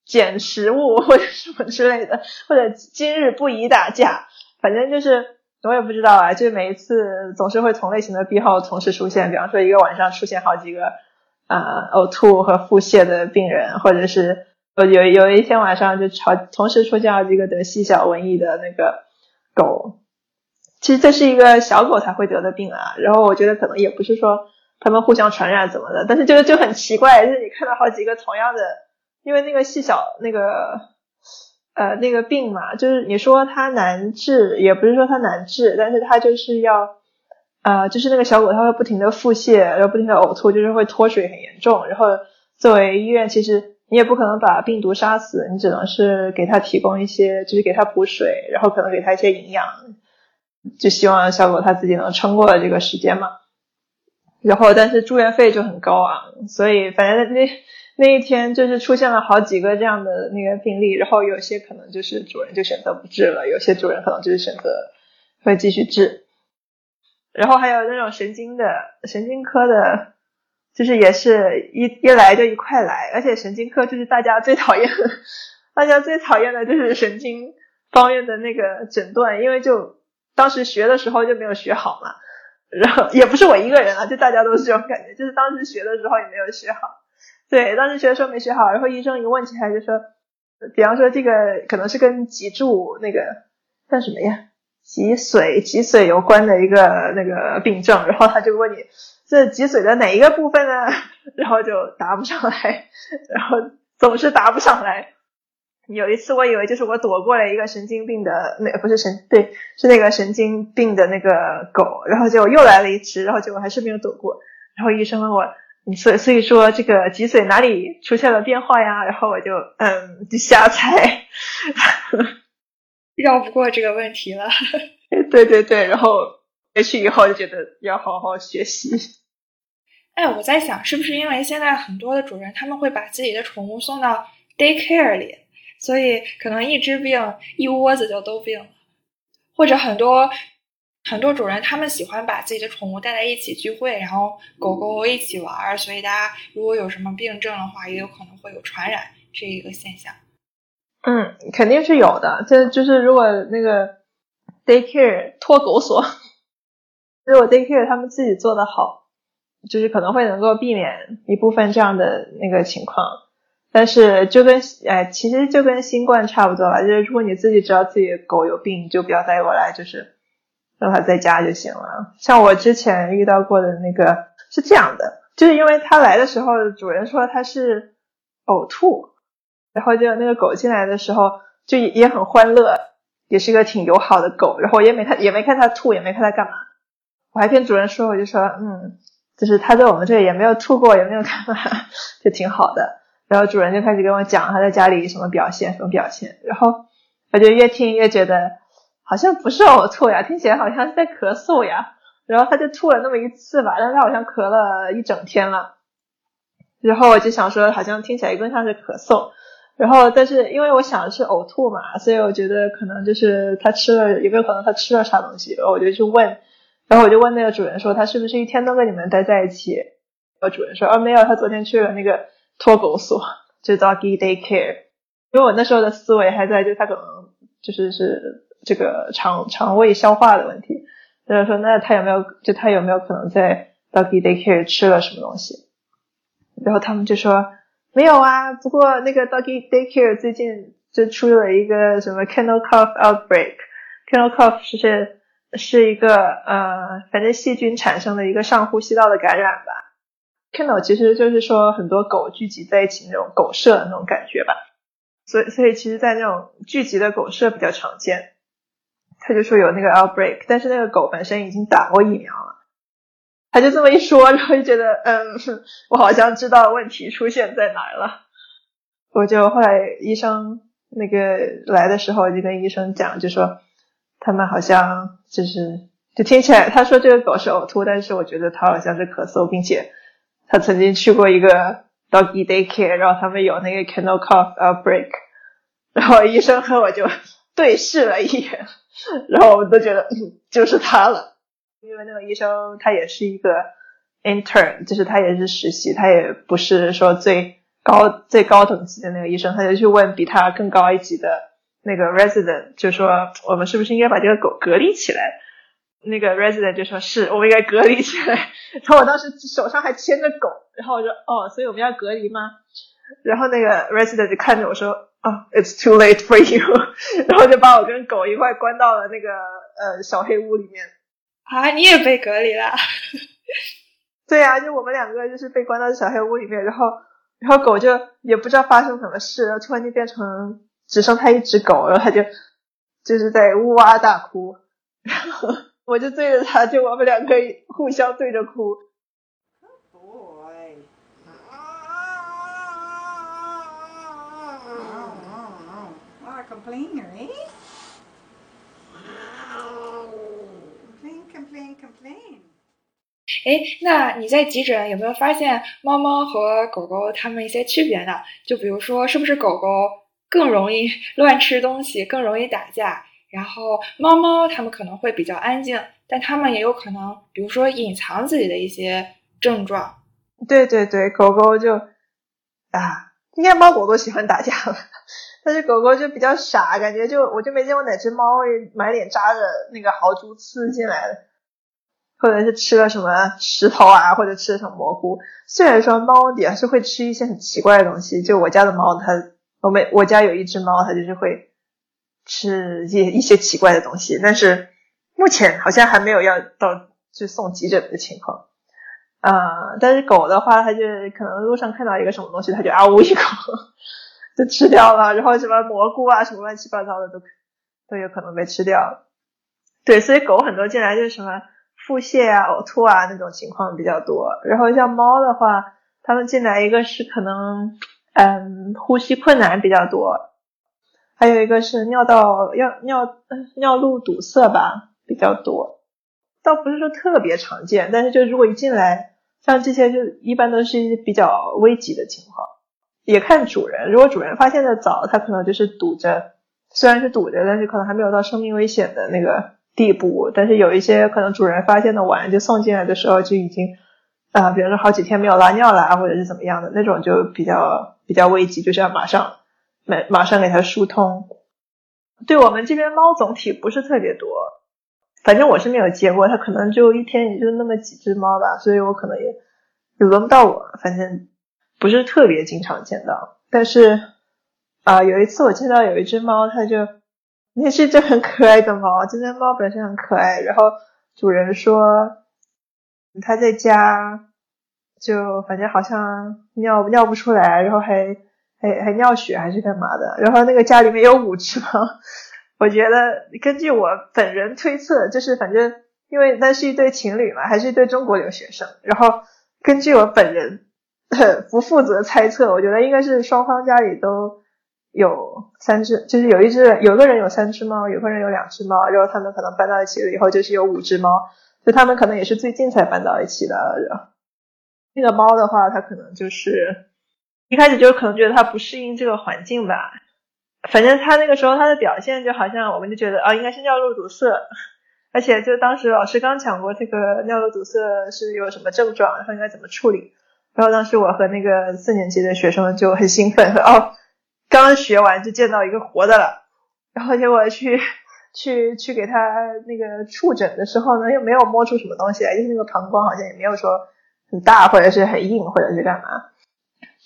捡食物，或者什么之类的，或者今日不宜打架。反正就是我也不知道啊，就每一次总是会同类型的病号同时出现。比方说一个晚上出现好几个啊呕吐和腹泻的病人，或者是有有一天晚上就好同时出现好几个得细小瘟疫的那个狗。其实这是一个小狗才会得的病啊，然后我觉得可能也不是说它们互相传染怎么的，但是就是就很奇怪，就是你看到好几个同样的，因为那个细小那个呃那个病嘛，就是你说它难治，也不是说它难治，但是它就是要呃就是那个小狗它会不停的腹泻，然后不停的呕吐，就是会脱水很严重，然后作为医院其实你也不可能把病毒杀死，你只能是给它提供一些，就是给它补水，然后可能给它一些营养。就希望小狗它自己能撑过这个时间嘛，然后但是住院费就很高昂，所以反正那那一天就是出现了好几个这样的那个病例，然后有些可能就是主人就选择不治了，有些主人可能就是选择会继续治，然后还有那种神经的神经科的，就是也是一一来就一块来，而且神经科就是大家最讨厌，大家最讨厌的就是神经方面的那个诊断，因为就。当时学的时候就没有学好嘛，然后也不是我一个人啊，就大家都是这种感觉，就是当时学的时候也没有学好。对，当时学的时候没学好，然后医生一问起来就说，比方说这个可能是跟脊柱那个叫什么呀，脊髓脊髓有关的一个那个病症，然后他就问你这脊髓的哪一个部分呢？然后就答不上来，然后总是答不上来。有一次，我以为就是我躲过了一个神经病的那不是神对，是那个神经病的那个狗，然后结果又来了一只，然后结果还是没有躲过。然后医生问我，你所所以说这个脊髓哪里出现了变化呀？然后我就嗯就瞎猜，绕不过这个问题了。对对对，然后回去以后就觉得要好好学习。哎，我在想，是不是因为现在很多的主人他们会把自己的宠物送到 daycare 里？所以可能一只病一窝子就都病了，或者很多很多主人他们喜欢把自己的宠物带在一起聚会，然后狗狗一起玩儿，所以大家如果有什么病症的话，也有可能会有传染这一个现象。嗯，肯定是有的。这就是如果那个 daycare 托狗所，如果 daycare 他们自己做的好，就是可能会能够避免一部分这样的那个情况。但是就跟哎，其实就跟新冠差不多了。就是如果你自己知道自己的狗有病，就不要带过来，就是让它在家就行了。像我之前遇到过的那个是这样的，就是因为它来的时候，主人说它是呕吐，然后就那个狗进来的时候就也很欢乐，也是一个挺友好的狗，然后也没看也没看它吐，也没看它干嘛。我还跟主人说，我就说嗯，就是它在我们这里也没有吐过，也没有干嘛，就挺好的。然后主人就开始跟我讲他在家里什么表现，什么表现。然后我就越听越觉得好像不是呕吐呀，听起来好像是在咳嗽呀。然后他就吐了那么一次吧，但是他好像咳了一整天了。然后我就想说，好像听起来更像是咳嗽。然后但是因为我想的是呕吐嘛，所以我觉得可能就是他吃了，有没有可能他吃了啥东西？然后我就去问，然后我就问那个主人说，他是不是一天都跟你们待在一起？然后主人说，哦，没有，他昨天去了那个。托狗所，就 doggy daycare。因为我那时候的思维还在，就他可能就是是这个肠肠胃消化的问题，就是说那他有没有就他有没有可能在 doggy daycare 吃了什么东西？然后他们就说没有啊，不过那个 doggy daycare 最近就出了一个什么 kennel cough outbreak，kennel cough 是是是一个呃反正细菌产生的一个上呼吸道的感染吧。kennel 其实就是说很多狗聚集在一起那种狗舍那种感觉吧。所以，所以其实，在那种聚集的狗舍比较常见。他就说有那个 outbreak，但是那个狗本身已经打过疫苗了。他就这么一说，然后就觉得，嗯，我好像知道问题出现在哪儿了。我就后来医生那个来的时候，就跟医生讲，就说他们好像就是，就听起来他说这个狗是呕吐，但是我觉得他好像是咳嗽，并且他曾经去过一个。Doggy daycare，然后他们有那个 kennel cough outbreak，然后医生和我就 对视了一眼，然后我们都觉得就是他了，因为那个医生他也是一个 intern，就是他也是实习，他也不是说最高最高等级的那个医生，他就去问比他更高一级的那个 resident，就说我们是不是应该把这个狗隔离起来？那个 resident 就说是我们应该隔离起来，然后我当时手上还牵着狗，然后我说哦，所以我们要隔离吗？然后那个 resident 就看着我说哦，it's too late for you，然后就把我跟狗一块关到了那个呃小黑屋里面。啊，你也被隔离了？对呀，就我们两个就是被关到小黑屋里面，然后然后狗就也不知道发生什么事，然后突然就变成只剩它一只狗，然后它就就是在呜哇大哭，然后。我就对着它，就我们两个互相对着哭。哎，那你在急诊有没有发现猫猫和狗狗它们一些区别呢？就比如说，是不是狗狗更容易 乱吃东西，更容易打架？然后猫猫它们可能会比较安静，但它们也有可能，比如说隐藏自己的一些症状。对对对，狗狗就啊，应该猫狗都喜欢打架了，但是狗狗就比较傻，感觉就我就没见过哪只猫会满脸扎着那个豪猪刺进来的，或者是吃了什么石头啊，或者吃了什么蘑菇。虽然说猫也是会吃一些很奇怪的东西，就我家的猫，它我没我家有一只猫，它就是会。吃一一些奇怪的东西，但是目前好像还没有要到去送急诊的情况。啊，但是狗的话，它就可能路上看到一个什么东西，它就啊呜一口 就吃掉了，然后什么蘑菇啊，什么乱七八糟的都都有可能被吃掉。对，所以狗很多进来就是什么腹泻啊、呕吐啊那种情况比较多。然后像猫的话，它们进来一个是可能嗯呼吸困难比较多。还有一个是尿道尿尿尿路堵塞吧，比较多，倒不是说特别常见，但是就如果一进来，像这些就一般都是一些比较危急的情况，也看主人，如果主人发现的早，他可能就是堵着，虽然是堵着，但是可能还没有到生命危险的那个地步，但是有一些可能主人发现的晚，就送进来的时候就已经啊，比如说好几天没有拉尿了，或者是怎么样的那种，就比较比较危急，就是要马上。马马上给它疏通。对我们这边猫总体不是特别多，反正我是没有接过，它可能就一天也就那么几只猫吧，所以我可能也也轮不到我，反正不是特别经常见到。但是啊，有一次我见到有一只猫，它就那是一只很可爱的猫，这只猫本身很可爱，然后主人说它在家就反正好像尿尿不出来，然后还。还还尿血还是干嘛的？然后那个家里面有五只猫，我觉得根据我本人推测，就是反正因为那是一对情侣嘛，还是一对中国留学生。然后根据我本人 不负责猜测，我觉得应该是双方家里都有三只，就是有一只有个人有三只猫，有个人有两只猫，然后他们可能搬到一起了以后就是有五只猫，就他们可能也是最近才搬到一起的。那个猫的话，它可能就是。一开始就可能觉得它不适应这个环境吧，反正它那个时候它的表现就好像我们就觉得啊应该是尿路堵塞，而且就当时老师刚讲过这个尿路堵塞是有什么症状，然后应该怎么处理，然后当时我和那个四年级的学生就很兴奋，说哦，刚学完就见到一个活的了。然后结果去去去给他那个触诊的时候呢，又没有摸出什么东西来，就是那个膀胱好像也没有说很大或者是很硬或者是干嘛。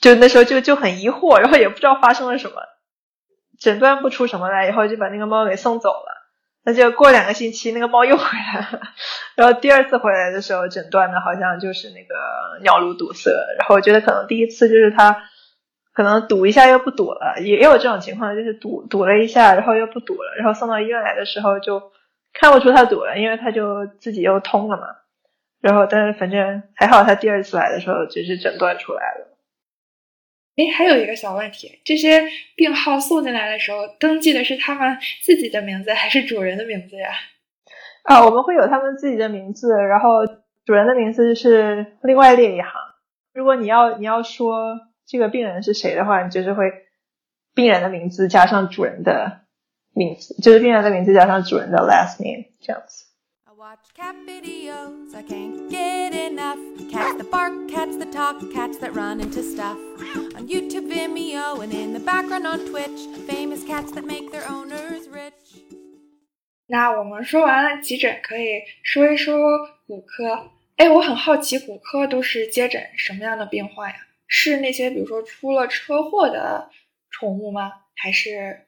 就那时候就就很疑惑，然后也不知道发生了什么，诊断不出什么来，以后就把那个猫给送走了。那就过两个星期，那个猫又回来了。然后第二次回来的时候，诊断的好像就是那个尿路堵塞。然后我觉得可能第一次就是它可能堵一下又不堵了，也有这种情况，就是堵堵了一下，然后又不堵了。然后送到医院来的时候就看不出它堵了，因为它就自己又通了嘛。然后但是反正还好，它第二次来的时候就是诊断出来了。哎，还有一个小问题，这些病号送进来的时候，登记的是他们自己的名字还是主人的名字呀？啊，我们会有他们自己的名字，然后主人的名字是另外列一行。如果你要你要说这个病人是谁的话，你就是会病人的名字加上主人的名字，就是病人的名字加上主人的 last name 这样子。Watch cat videos, I can't get enough. Cats that bark, cats that talk, cats that run into stuff. On YouTube, Vimeo, and in the background on Twitch, famous cats that make their owners rich. 那我们说完了急诊，可以说一说骨科。哎，我很好奇，骨科都是接诊什么样的病患呀？是那些比如说出了车祸的宠物吗？还是？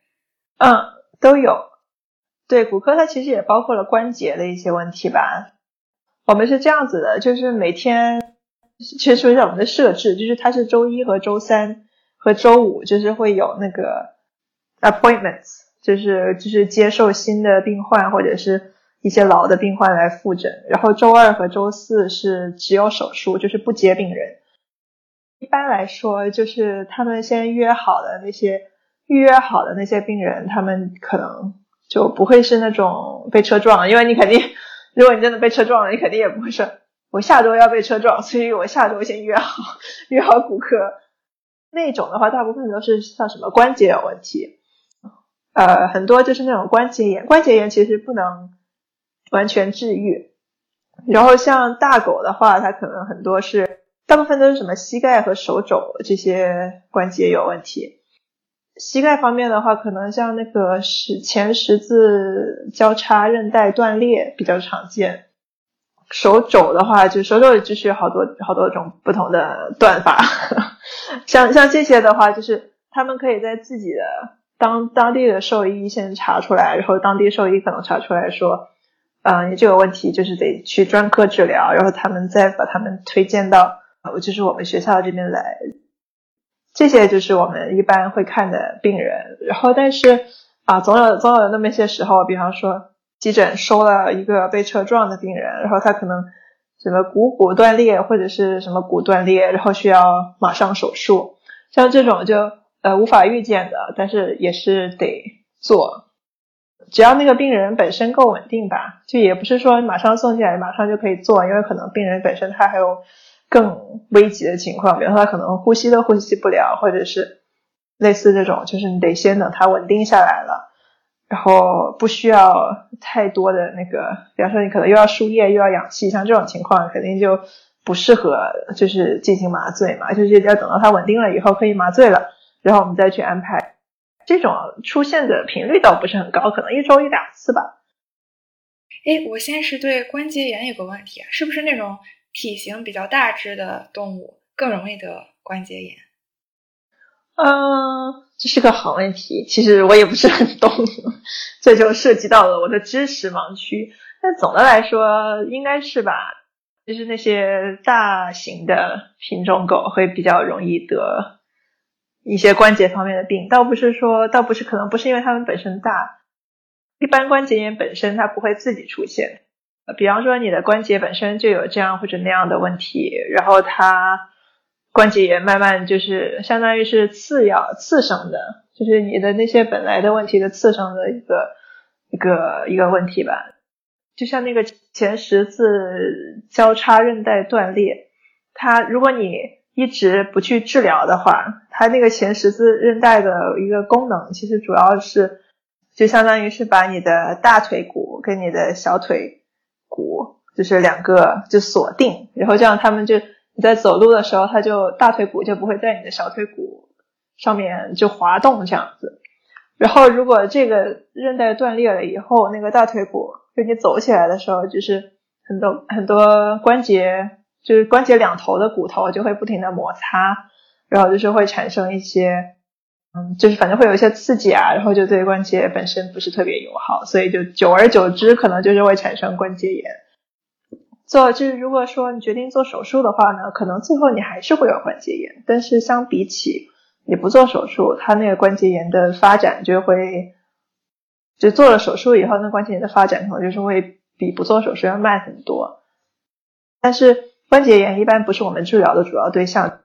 嗯，都有。对骨科，它其实也包括了关节的一些问题吧。我们是这样子的，就是每天其实说一下我们的设置，就是它是周一和周三和周五，就是会有那个 appointments，就是就是接受新的病患或者是一些老的病患来复诊。然后周二和周四是只有手术，就是不接病人。一般来说，就是他们先约好的那些预约好的那些病人，他们可能。就不会是那种被车撞，因为你肯定，如果你真的被车撞了，你肯定也不会说，我下周要被车撞，所以我下周先约好约好骨科。那种的话，大部分都是像什么关节有问题，呃，很多就是那种关节炎，关节炎其实不能完全治愈。然后像大狗的话，它可能很多是，大部分都是什么膝盖和手肘这些关节有问题。膝盖方面的话，可能像那个十前十字交叉韧带断裂比较常见。手肘的话，就手肘就是有好多好多种不同的断法。像像这些的话，就是他们可以在自己的当当地的兽医先查出来，然后当地兽医可能查出来说，嗯，你这个问题就是得去专科治疗，然后他们再把他们推荐到，就是我们学校这边来。这些就是我们一般会看的病人，然后但是啊，总有总有那么一些时候，比方说急诊收了一个被车撞的病人，然后他可能什么股骨断裂或者是什么骨断裂，然后需要马上手术，像这种就呃无法预见的，但是也是得做，只要那个病人本身够稳定吧，就也不是说马上送进来马上就可以做，因为可能病人本身他还有。更危急的情况，比如说他可能呼吸都呼吸不了，或者是类似这种，就是你得先等他稳定下来了，然后不需要太多的那个，比方说你可能又要输液又要氧气，像这种情况肯定就不适合就是进行麻醉嘛，就是要等到他稳定了以后可以麻醉了，然后我们再去安排。这种出现的频率倒不是很高，可能一周一两次吧。哎，我现在是对关节炎有个问题，是不是那种？体型比较大只的动物更容易得关节炎。嗯，这是个好问题。其实我也不是很懂，这就涉及到了我的知识盲区。但总的来说，应该是吧。就是那些大型的品种狗会比较容易得一些关节方面的病，倒不是说，倒不是可能不是因为它们本身大，一般关节炎本身它不会自己出现。比方说，你的关节本身就有这样或者那样的问题，然后它关节炎慢慢就是相当于是次要次生的，就是你的那些本来的问题的次生的一个一个一个问题吧。就像那个前十字交叉韧带断裂，它如果你一直不去治疗的话，它那个前十字韧带的一个功能其实主要是就相当于是把你的大腿骨跟你的小腿。就是两个就锁定，然后这样他们就你在走路的时候，他就大腿骨就不会在你的小腿骨上面就滑动这样子。然后如果这个韧带断裂了以后，那个大腿骨就你走起来的时候，就是很多很多关节，就是关节两头的骨头就会不停的摩擦，然后就是会产生一些。嗯，就是反正会有一些刺激啊，然后就对关节本身不是特别友好，所以就久而久之，可能就是会产生关节炎。做就是如果说你决定做手术的话呢，可能最后你还是会有关节炎，但是相比起你不做手术，它那个关节炎的发展就会，就做了手术以后，那关节炎的发展可能就是会比不做手术要慢很多。但是关节炎一般不是我们治疗的主要对象。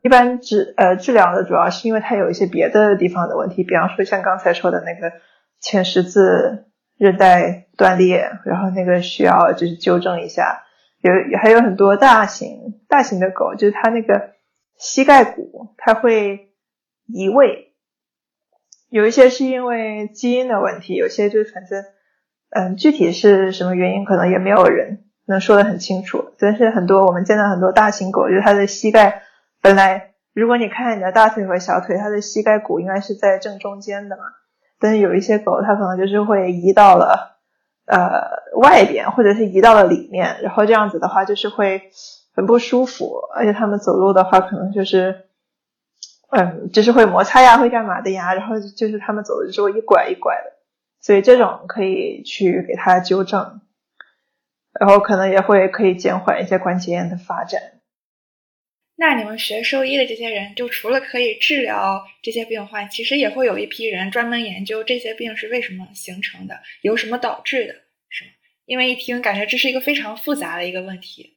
一般治呃治疗的主要是因为它有一些别的地方的问题，比方说像刚才说的那个前十字韧带断裂，然后那个需要就是纠正一下。有还有很多大型大型的狗，就是它那个膝盖骨它会移位，有一些是因为基因的问题，有些就是反正嗯具体是什么原因，可能也没有人能说得很清楚。但是很多我们见到很多大型狗，就是它的膝盖。本来，如果你看你的大腿和小腿，它的膝盖骨应该是在正中间的嘛。但是有一些狗，它可能就是会移到了呃外边，或者是移到了里面，然后这样子的话就是会很不舒服，而且它们走路的话可能就是，嗯，就是会摩擦呀，会干嘛的呀，然后就是它们走的时候一拐一拐的，所以这种可以去给它纠正，然后可能也会可以减缓一些关节炎的发展。那你们学兽医的这些人，就除了可以治疗这些病患，其实也会有一批人专门研究这些病是为什么形成的，由什么导致的，是吗？因为一听感觉这是一个非常复杂的一个问题。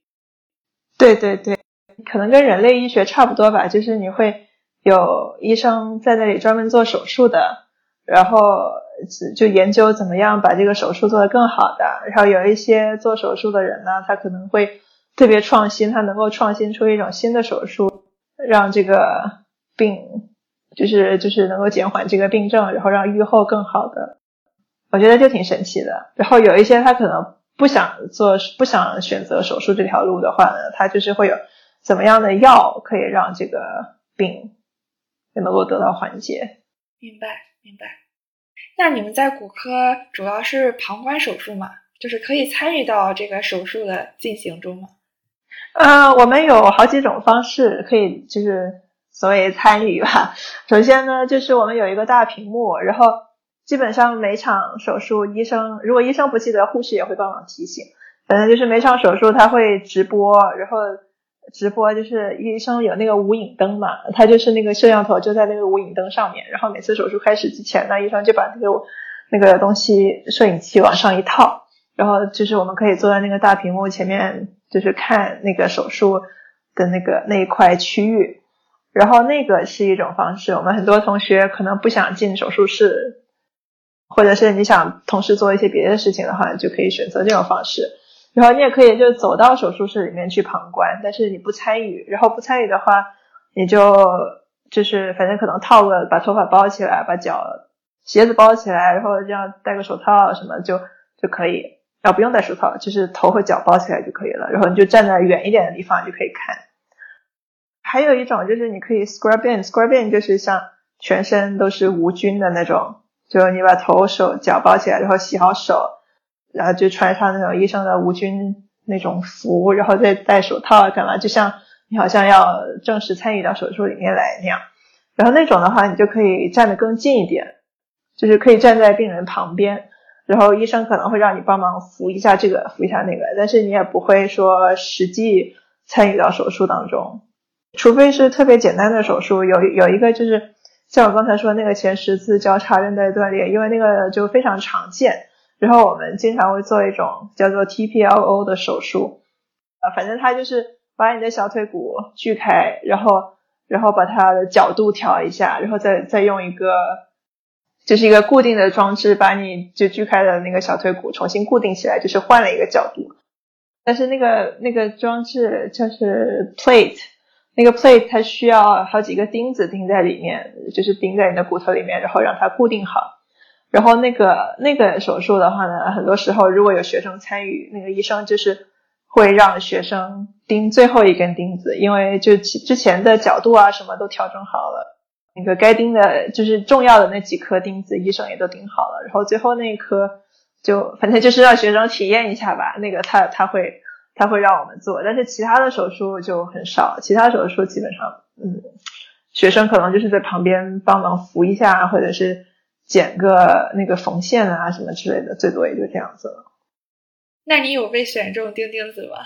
对对对，可能跟人类医学差不多吧，就是你会有医生在那里专门做手术的，然后就研究怎么样把这个手术做得更好的，然后有一些做手术的人呢，他可能会。特别创新，它能够创新出一种新的手术，让这个病就是就是能够减缓这个病症，然后让愈后更好的，我觉得就挺神奇的。然后有一些他可能不想做，不想选择手术这条路的话呢，他就是会有怎么样的药可以让这个病也能够得到缓解。明白，明白。那你们在骨科主要是旁观手术吗？就是可以参与到这个手术的进行中吗？呃，我们有好几种方式可以，就是所谓参与吧。首先呢，就是我们有一个大屏幕，然后基本上每场手术，医生如果医生不记得，护士也会帮忙提醒。反正就是每场手术他会直播，然后直播就是医生有那个无影灯嘛，他就是那个摄像头就在那个无影灯上面，然后每次手术开始之前呢，医生就把那个那个东西摄影器往上一套，然后就是我们可以坐在那个大屏幕前面。就是看那个手术的那个那一块区域，然后那个是一种方式。我们很多同学可能不想进手术室，或者是你想同时做一些别的事情的话，就可以选择这种方式。然后你也可以就走到手术室里面去旁观，但是你不参与。然后不参与的话，你就就是反正可能套个把头发包起来，把脚鞋子包起来，然后这样戴个手套什么就就可以。啊，不用戴手套，就是头和脚包起来就可以了。然后你就站在远一点的地方就可以看。还有一种就是你可以 scrub in，scrub in 就是像全身都是无菌的那种，就你把头、手、脚包起来，然后洗好手，然后就穿上那种医生的无菌那种服，然后再戴手套干嘛？就像你好像要正式参与到手术里面来那样。然后那种的话，你就可以站得更近一点，就是可以站在病人旁边。然后医生可能会让你帮忙扶一下这个，扶一下那个，但是你也不会说实际参与到手术当中，除非是特别简单的手术。有有一个就是像我刚才说那个前十字交叉韧带断裂，因为那个就非常常见，然后我们经常会做一种叫做 TPLO 的手术，啊，反正它就是把你的小腿骨锯开，然后然后把它的角度调一下，然后再再用一个。就是一个固定的装置，把你就锯开的那个小腿骨重新固定起来，就是换了一个角度。但是那个那个装置就是 plate，那个 plate 它需要好几个钉子钉在里面，就是钉在你的骨头里面，然后让它固定好。然后那个那个手术的话呢，很多时候如果有学生参与，那个医生就是会让学生钉最后一根钉子，因为就之前的角度啊什么都调整好了，那个该钉的就是重要的那几颗钉子，医生也都钉好了，然后最后那一颗就反正就是让学生体验一下吧，那个他他会他会让我们做，但是其他的手术就很少，其他手术基本上嗯，学生可能就是在旁边帮忙扶一下，或者是剪个那个缝线啊什么之类的，最多也就这样子了。那你有被选中钉钉子吗？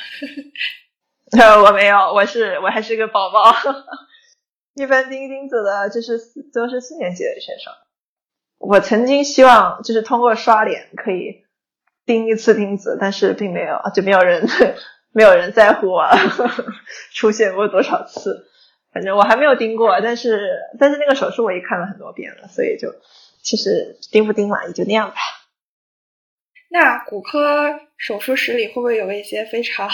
呃，我没有，我是我还是个宝宝。一般钉钉子的就是都是四年级的学生。我曾经希望就是通过刷脸可以钉一次钉子，但是并没有，就没有人 没有人在乎我 出现过多少次。反正我还没有钉过，但是但是那个手术我也看了很多遍了，所以就其实钉不钉嘛，也就那样吧。那骨科手术室里会不会有一些非常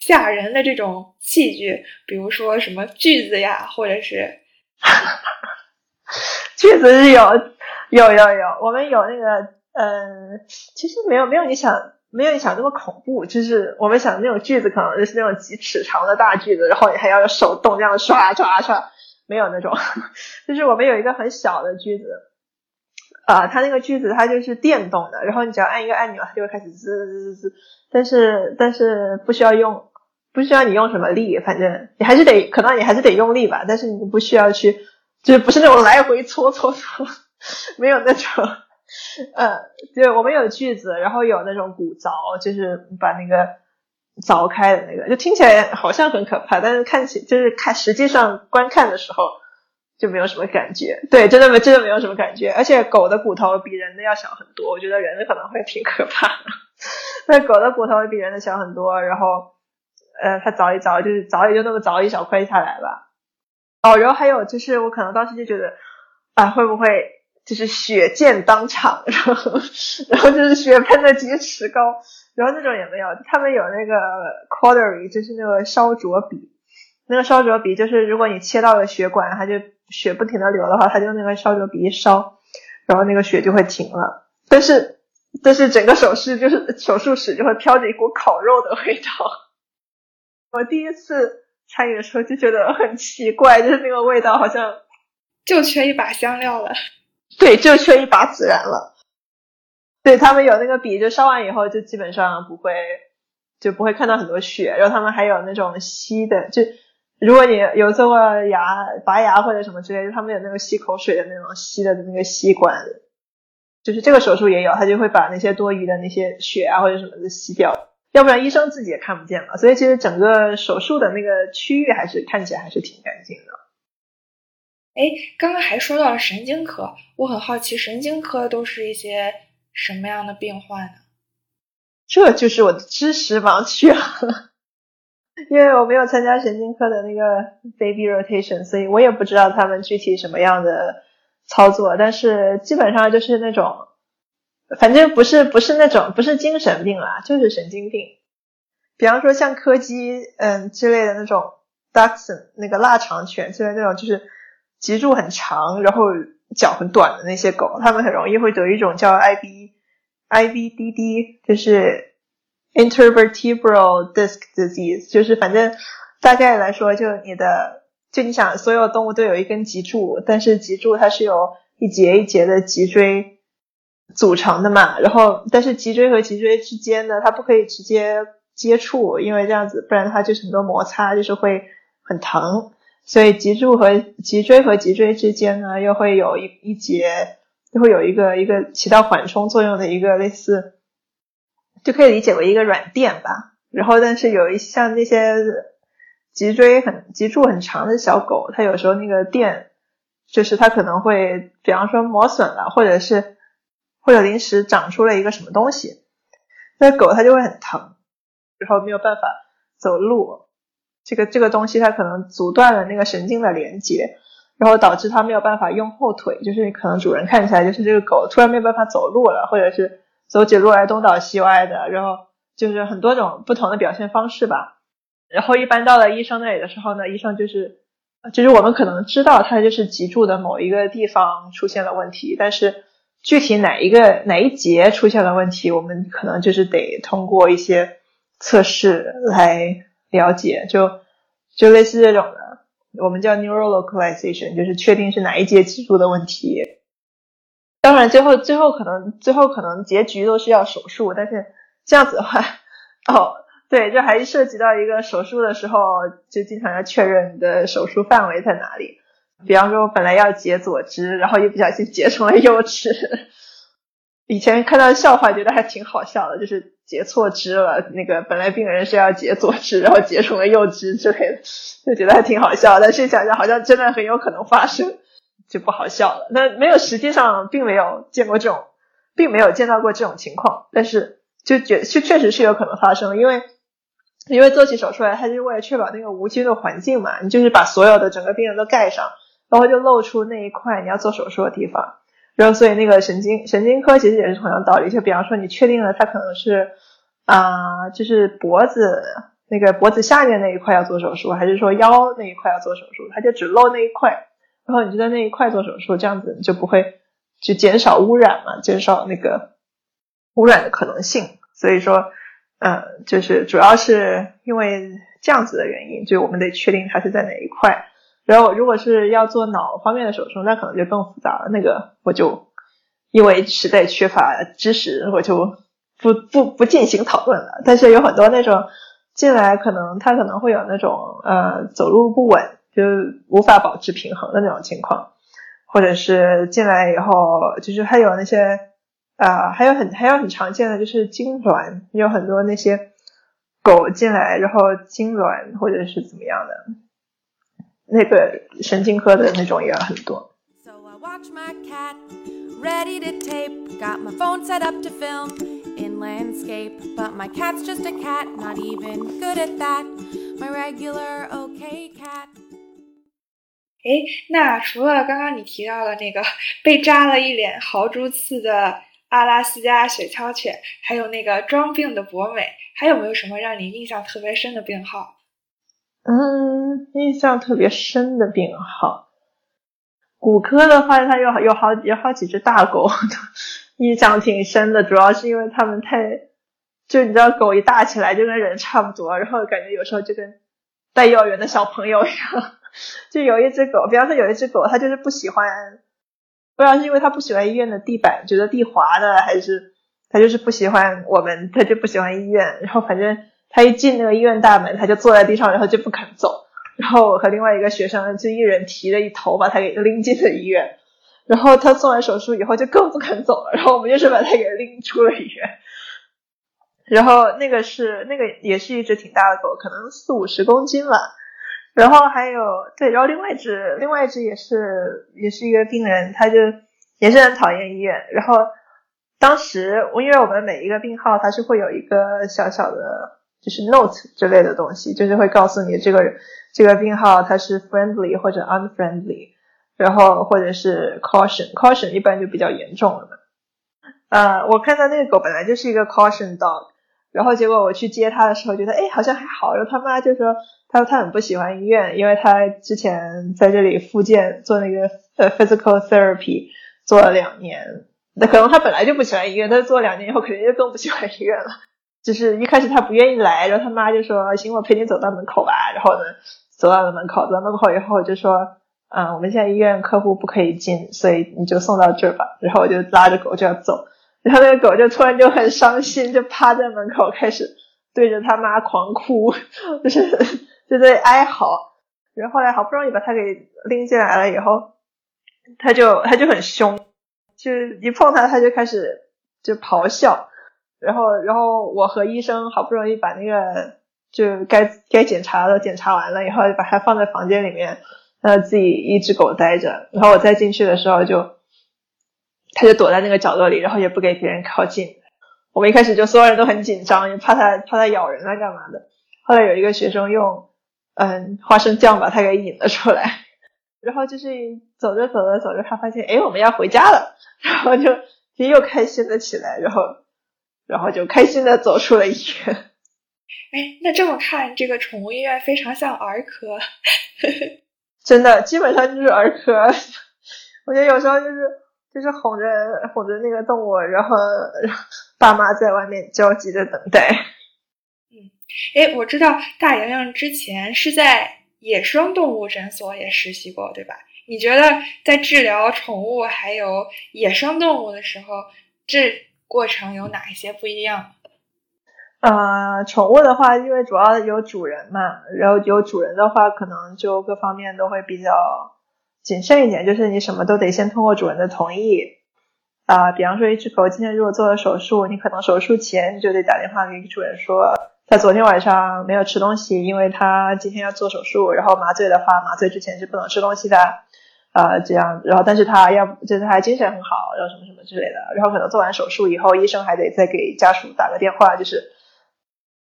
吓人的这种器具，比如说什么锯子呀，或者是 锯子是有有有有，我们有那个嗯，其实没有没有你想没有你想那么恐怖，就是我们想那种锯子可能就是那种几尺长的大锯子，然后你还要用手动这样刷刷刷，没有那种，就是我们有一个很小的锯子。啊，它那个锯子它就是电动的，然后你只要按一个按钮，它就会开始滋滋滋滋。但是但是不需要用，不需要你用什么力，反正你还是得，可能你还是得用力吧。但是你不需要去，就是不是那种来回搓搓搓，没有那种。呃，对，我们有锯子，然后有那种骨凿，就是把那个凿开的那个，就听起来好像很可怕，但是看起就是看实际上观看的时候。就没有什么感觉，对，真的没，真的没有什么感觉。而且狗的骨头比人的要小很多，我觉得人的可能会挺可怕的。那狗的骨头比人的小很多，然后，呃，它凿一凿，就是凿也就那么凿一小块下来吧。哦，然后还有就是，我可能当时就觉得，啊，会不会就是血溅当场，然后，然后就是血喷的几尺高，然后那种也没有。他们有那个 cautery，就是那个烧灼笔。那个烧灼笔就是，如果你切到了血管，它就血不停的流的话，他就那个烧酒笔一烧，然后那个血就会停了。但是，但是整个手术就是手术室就会飘着一股烤肉的味道。我第一次参与的时候就觉得很奇怪，就是那个味道好像就缺一把香料了。对，就缺一把孜然了。对他们有那个笔，就烧完以后就基本上不会就不会看到很多血。然后他们还有那种吸的，就。如果你有做过牙拔牙或者什么之类的，他们有那个吸口水的那种吸的那个吸管，就是这个手术也有，他就会把那些多余的那些血啊或者什么的吸掉，要不然医生自己也看不见嘛。所以其实整个手术的那个区域还是看起来还是挺干净的。哎，刚刚还说到了神经科，我很好奇神经科都是一些什么样的病患呢？这就是我的知识盲区了。因为我没有参加神经科的那个 baby rotation，所以我也不知道他们具体什么样的操作。但是基本上就是那种，反正不是不是那种不是精神病啦，就是神经病。比方说像柯基嗯之类的那种 Dachshund 那个腊肠犬之类那种，就是脊柱很长，然后脚很短的那些狗，它们很容易会得一种叫 IB IBDD，就是。Intervertebral disc disease 就是反正大概来说，就你的就你想，所有动物都有一根脊柱，但是脊柱它是由一节一节的脊椎组成的嘛。然后，但是脊椎和脊椎之间呢，它不可以直接接触，因为这样子，不然的话就是很多摩擦，就是会很疼。所以脊柱和脊椎和脊椎之间呢，又会有一一节，又会有一个一个起到缓冲作用的一个类似。就可以理解为一个软垫吧，然后但是有一像那些脊椎很脊柱很长的小狗，它有时候那个垫就是它可能会，比方说磨损了，或者是或者临时长出了一个什么东西，那狗它就会很疼，然后没有办法走路，这个这个东西它可能阻断了那个神经的连接，然后导致它没有办法用后腿，就是可能主人看起来就是这个狗突然没有办法走路了，或者是。走起路来东倒西歪的，然后就是很多种不同的表现方式吧。然后一般到了医生那里的时候呢，医生就是，就是我们可能知道他就是脊柱的某一个地方出现了问题，但是具体哪一个哪一节出现了问题，我们可能就是得通过一些测试来了解，就就类似这种的，我们叫 neural localization，就是确定是哪一节脊柱的问题。当然，最后最后可能最后可能结局都是要手术，但是这样子的话，哦，对，这还涉及到一个手术的时候，就经常要确认你的手术范围在哪里。比方说，我本来要截左肢，然后一不小心截成了右肢。以前看到笑话，觉得还挺好笑的，就是截错肢了。那个本来病人是要截左肢，然后截成了右肢之类的，就觉得还挺好笑。但是想想，好像真的很有可能发生，就不好笑了。那没有，实际上并没有见过这种，并没有见到过这种情况。但是就觉就确实是有可能发生，因为因为做起手术来，它就是为了确保那个无菌的环境嘛。你就是把所有的整个病人都盖上。然后就露出那一块你要做手术的地方，然后所以那个神经神经科其实也是同样道理，就比方说你确定了它可能是啊，就是脖子那个脖子下面那一块要做手术，还是说腰那一块要做手术，它就只露那一块，然后你就在那一块做手术，这样子你就不会就减少污染嘛，减少那个污染的可能性。所以说，嗯，就是主要是因为这样子的原因，就我们得确定它是在哪一块。然后，如果是要做脑方面的手术，那可能就更复杂了。那个我就因为实在缺乏知识，我就不不不进行讨论了。但是有很多那种进来，可能他可能会有那种呃走路不稳，就无法保持平衡的那种情况，或者是进来以后，就是还有那些啊，还有很还有很常见的就是痉挛，有很多那些狗进来然后痉挛或者是怎么样的。那个神经科的那种也有很多。哎，那除了刚刚你提到的那个被扎了一脸豪猪刺的阿拉斯加雪橇犬，还有那个装病的博美，还有没有什么让你印象特别深的病号？嗯，印象特别深的病号，骨科的话，它有有好有好几只大狗，印象挺深的。主要是因为它们太，就你知道，狗一大起来就跟人差不多，然后感觉有时候就跟带幼儿园的小朋友一样。就有一只狗，比方说有一只狗，它就是不喜欢，不知道是因为它不喜欢医院的地板，觉得地滑的，还是它就是不喜欢我们，它就不喜欢医院。然后反正。它一进那个医院大门，它就坐在地上，然后就不肯走。然后我和另外一个学生就一人提着一头，把它给拎进了医院。然后他做完手术以后就更不肯走了。然后我们就是把他给拎出了医院。然后那个是那个也是一只挺大的狗，可能四五十公斤吧。然后还有对，然后另外一只另外一只也是也是一个病人，他就也是很讨厌医院。然后当时因为我们每一个病号他是会有一个小小的。就是 note 之类的东西，就是会告诉你这个这个病号它是 friendly 或者 unfriendly，然后或者是 caution，caution 一般就比较严重了嘛。呃，我看到那个狗本来就是一个 caution dog，然后结果我去接他的时候，觉得哎好像还好，然后他妈就说他说他很不喜欢医院，因为他之前在这里复健做那个呃 physical therapy 做了两年，那可能他本来就不喜欢医院，但是做两年以后肯定就更不喜欢医院了。就是一开始他不愿意来，然后他妈就说：“行，我陪你走到门口吧。”然后呢，走到了门口，走到门口以后就说：“嗯，我们现在医院客户不可以进，所以你就送到这儿吧。”然后我就拉着狗就要走，然后那个狗就突然就很伤心，就趴在门口开始对着他妈狂哭，就是就在哀嚎。然后后来好不容易把它给拎进来了以后，它就它就很凶，就是一碰它它就开始就咆哮。然后，然后我和医生好不容易把那个就该该检查的检查完了以后，把它放在房间里面，让自己一只狗待着。然后我再进去的时候，就它就躲在那个角落里，然后也不给别人靠近。我们一开始就所有人都很紧张，也怕它怕它咬人啊干嘛的。后来有一个学生用嗯花生酱把它给引了出来，然后就是走着走着走着，他发现哎我们要回家了，然后就就又开心了起来，然后。然后就开心的走出了医院。哎，那这么看，这个宠物医院非常像儿科，真的，基本上就是儿科。我觉得有时候就是就是哄着哄着那个动物，然后 爸妈在外面焦急的等待。嗯，哎，我知道大莹莹之前是在野生动物诊所也实习过，对吧？你觉得在治疗宠物还有野生动物的时候，这过程有哪一些不一样？呃，宠物的话，因为主要有主人嘛，然后有主人的话，可能就各方面都会比较谨慎一点，就是你什么都得先通过主人的同意。啊，比方说一只狗今天如果做了手术，你可能手术前就得打电话给主人说，他昨天晚上没有吃东西，因为他今天要做手术，然后麻醉的话，麻醉之前是不能吃东西的，啊，这样，然后但是他要就是他精神很好，然后什么什么之类的，然后可能做完手术以后，医生还得再给家属打个电话，就是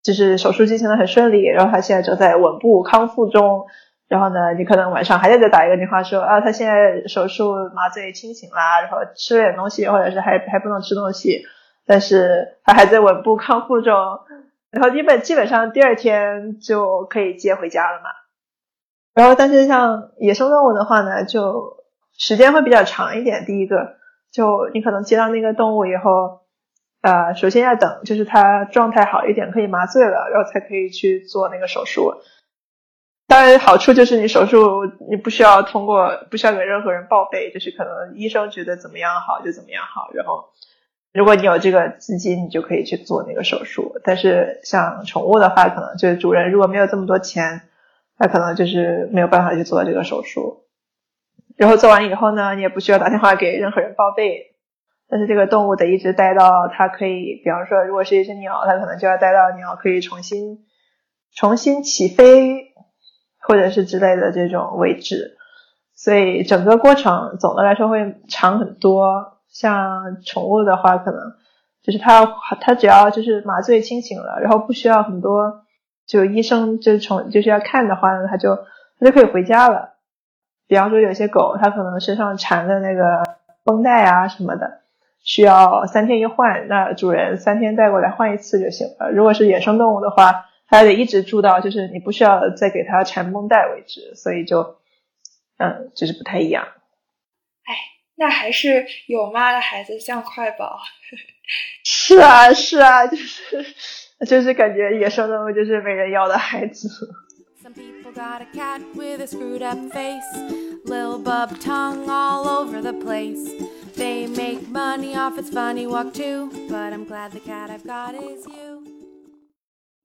就是手术进行的很顺利，然后他现在正在稳步康复中。然后呢，你可能晚上还得再打一个电话说啊，他现在手术麻醉清醒啦，然后吃了点东西，或者是还还不能吃东西，但是他还在稳步康复中。然后基本基本上第二天就可以接回家了嘛。然后但是像野生动物的话呢，就时间会比较长一点。第一个，就你可能接到那个动物以后，呃，首先要等，就是它状态好一点，可以麻醉了，然后才可以去做那个手术。当然，好处就是你手术你不需要通过，不需要给任何人报备，就是可能医生觉得怎么样好就怎么样好。然后，如果你有这个资金，你就可以去做那个手术。但是像宠物的话，可能就是主人如果没有这么多钱，他可能就是没有办法去做这个手术。然后做完以后呢，你也不需要打电话给任何人报备。但是这个动物得一直待到它可以，比方说，如果是一只鸟，它可能就要待到鸟可以重新重新起飞。或者是之类的这种位置，所以整个过程总的来说会长很多。像宠物的话，可能就是它它只要就是麻醉清醒了，然后不需要很多就医生就宠就是要看的话呢，它就它就可以回家了。比方说有些狗，它可能身上缠的那个绷带啊什么的，需要三天一换，那主人三天带过来换一次就行了。如果是野生动物的话，还得一直住到，就是你不需要再给它缠绷带为止，所以就，嗯，就是不太一样。哎，那还是有妈的孩子像块宝。是啊，是啊，就是就是感觉野生动物就是没人要的孩子。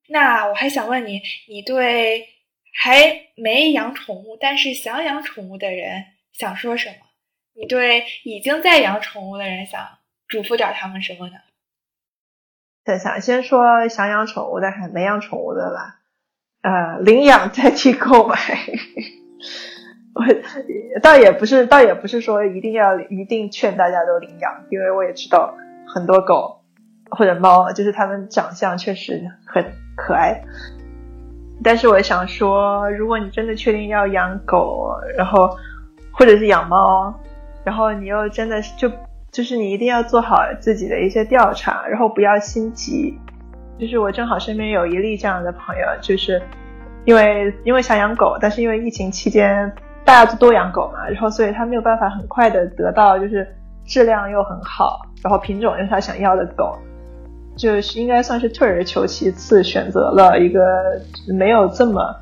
那我还想问你，你对还没养宠物但是想养宠物的人想说什么？你对已经在养宠物的人想嘱咐点他们什么呢？想想先说想养宠物但还没养宠物的吧。呃，领养代替购买。我倒也不是，倒也不是说一定要一定劝大家都领养，因为我也知道很多狗或者猫，就是它们长相确实很。可爱，但是我想说，如果你真的确定要养狗，然后或者是养猫，然后你又真的就就是你一定要做好自己的一些调查，然后不要心急。就是我正好身边有一例这样的朋友，就是因为因为想养狗，但是因为疫情期间大家都多养狗嘛，然后所以他没有办法很快的得到就是质量又很好，然后品种又是他想要的狗。就是应该算是退而求其次，选择了一个没有这么，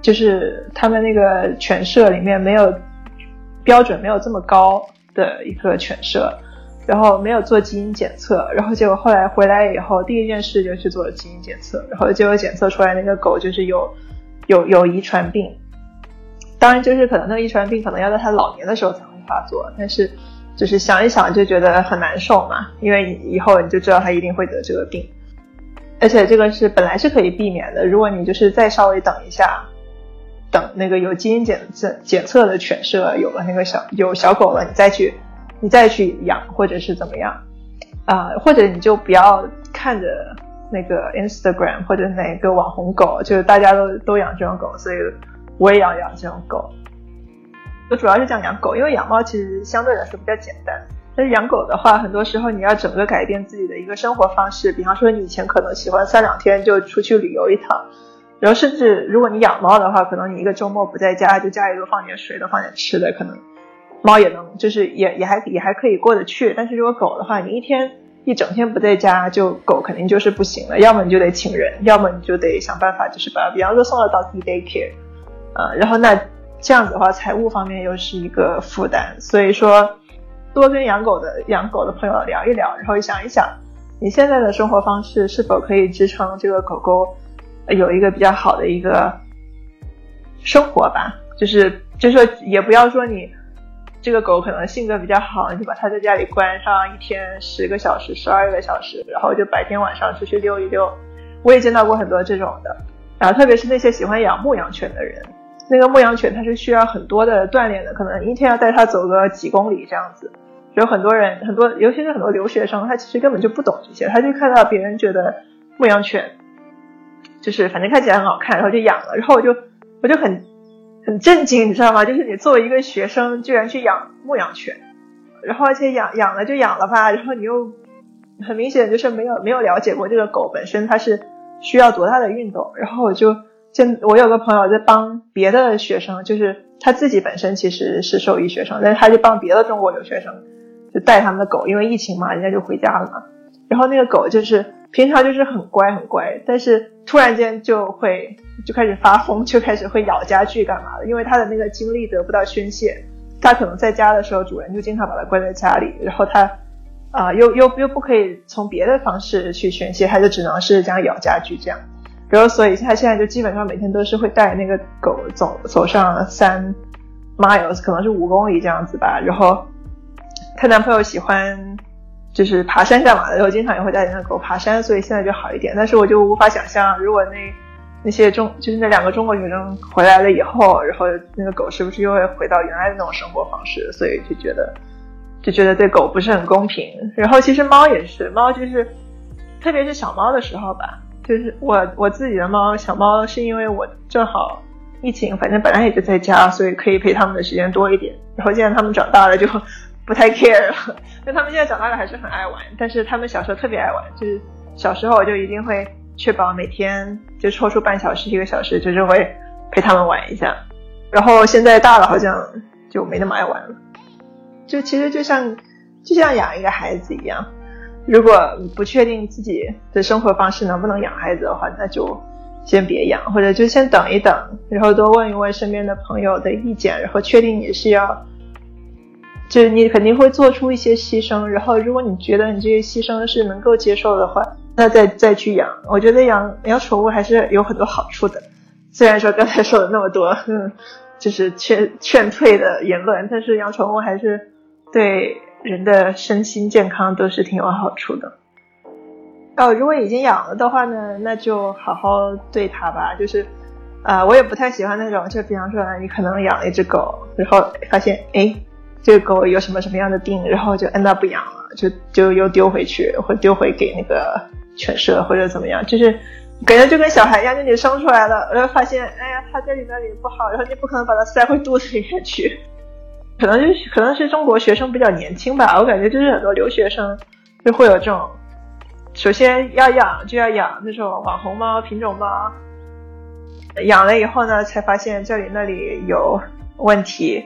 就是他们那个犬舍里面没有标准没有这么高的一个犬舍，然后没有做基因检测，然后结果后来回来以后，第一件事就去做了基因检测，然后结果检测出来那个狗就是有有有遗传病，当然就是可能那个遗传病可能要在它老年的时候才会发作，但是。就是想一想就觉得很难受嘛，因为以后你就知道他一定会得这个病，而且这个是本来是可以避免的。如果你就是再稍微等一下，等那个有基因检测检测的犬舍有了那个小有小狗了，你再去你再去养或者是怎么样啊？或者你就不要看着那个 Instagram 或者哪个网红狗，就是大家都都养这种狗，所以我也要养这种狗。我主要是讲养狗，因为养猫其实相对来说比较简单。但是养狗的话，很多时候你要整个改变自己的一个生活方式。比方说，你以前可能喜欢三两天就出去旅游一趟，然后甚至如果你养猫的话，可能你一个周末不在家，就家里多放点水，多放点吃的，可能猫也能就是也也还也还可以过得去。但是如果狗的话，你一天一整天不在家，就狗肯定就是不行了。要么你就得请人，要么你就得想办法，就是把，比方说送到到 daycare，呃，然后那这样子的话，财务方面又是一个负担。所以说，多跟养狗的养狗的朋友聊一聊，然后想一想，你现在的生活方式是否可以支撑这个狗狗有一个比较好的一个生活吧？就是就是说，也不要说你。这个狗可能性格比较好，你就把它在家里关上一天十个小时、十二个小时，然后就白天晚上出去溜一溜。我也见到过很多这种的，然后特别是那些喜欢养牧羊犬的人，那个牧羊犬它是需要很多的锻炼的，可能一天要带它走个几公里这样子。有很多人，很多尤其是很多留学生，他其实根本就不懂这些，他就看到别人觉得牧羊犬就是反正看起来很好看，然后就养了，然后我就我就很。很震惊，你知道吗？就是你作为一个学生，居然去养牧羊犬，然后而且养养了就养了吧，然后你又很明显就是没有没有了解过这个狗本身它是需要多大的运动。然后我就现我有个朋友在帮别的学生，就是他自己本身其实是兽医学生，但是他就帮别的中国留学生就带他们的狗，因为疫情嘛，人家就回家了嘛。然后那个狗就是平常就是很乖很乖，但是突然间就会。就开始发疯，就开始会咬家具干嘛的？因为他的那个精力得不到宣泄，他可能在家的时候，主人就经常把他关在家里，然后他啊，又又又不可以从别的方式去宣泄，他就只能是这样咬家具这样。然后所以他现在就基本上每天都是会带那个狗走走上三 miles，可能是五公里这样子吧。然后她男朋友喜欢就是爬山干嘛的，然后经常也会带着那狗爬山，所以现在就好一点。但是我就无法想象，如果那那些中就是那两个中国学生回来了以后，然后那个狗是不是又会回到原来的那种生活方式？所以就觉得就觉得对狗不是很公平。然后其实猫也是，猫就是特别是小猫的时候吧，就是我我自己的猫小猫是因为我正好疫情，反正本来也就在家，所以可以陪它们的时间多一点。然后现在它们长大了就不太 care 了，那它们现在长大了还是很爱玩，但是它们小时候特别爱玩，就是小时候我就一定会。确保每天就抽出半小时一个小时，就是会陪他们玩一下。然后现在大了，好像就没那么爱玩了。就其实就像就像养一个孩子一样，如果不确定自己的生活方式能不能养孩子的话，那就先别养，或者就先等一等，然后多问一问身边的朋友的意见，然后确定你是要，就是你肯定会做出一些牺牲。然后如果你觉得你这些牺牲是能够接受的话。那再再去养，我觉得养养宠物还是有很多好处的。虽然说刚才说了那么多，嗯，就是劝劝退的言论，但是养宠物还是对人的身心健康都是挺有好处的。哦，如果已经养了的话呢，那就好好对它吧。就是，啊，我也不太喜欢那种，就比方说你可能养了一只狗，然后发现哎，这个狗有什么什么样的病，然后就摁到不养了，就就又丢回去，或丢回给那个。犬舍或者怎么样，就是感觉就跟小孩一样，就你生出来了，然后发现，哎呀，它在里那里不好，然后你不可能把它塞回肚子里面去。可能就是可能是中国学生比较年轻吧，我感觉就是很多留学生就会有这种，首先要养就要养那种网红猫、品种猫，养了以后呢，才发现这里那里有问题，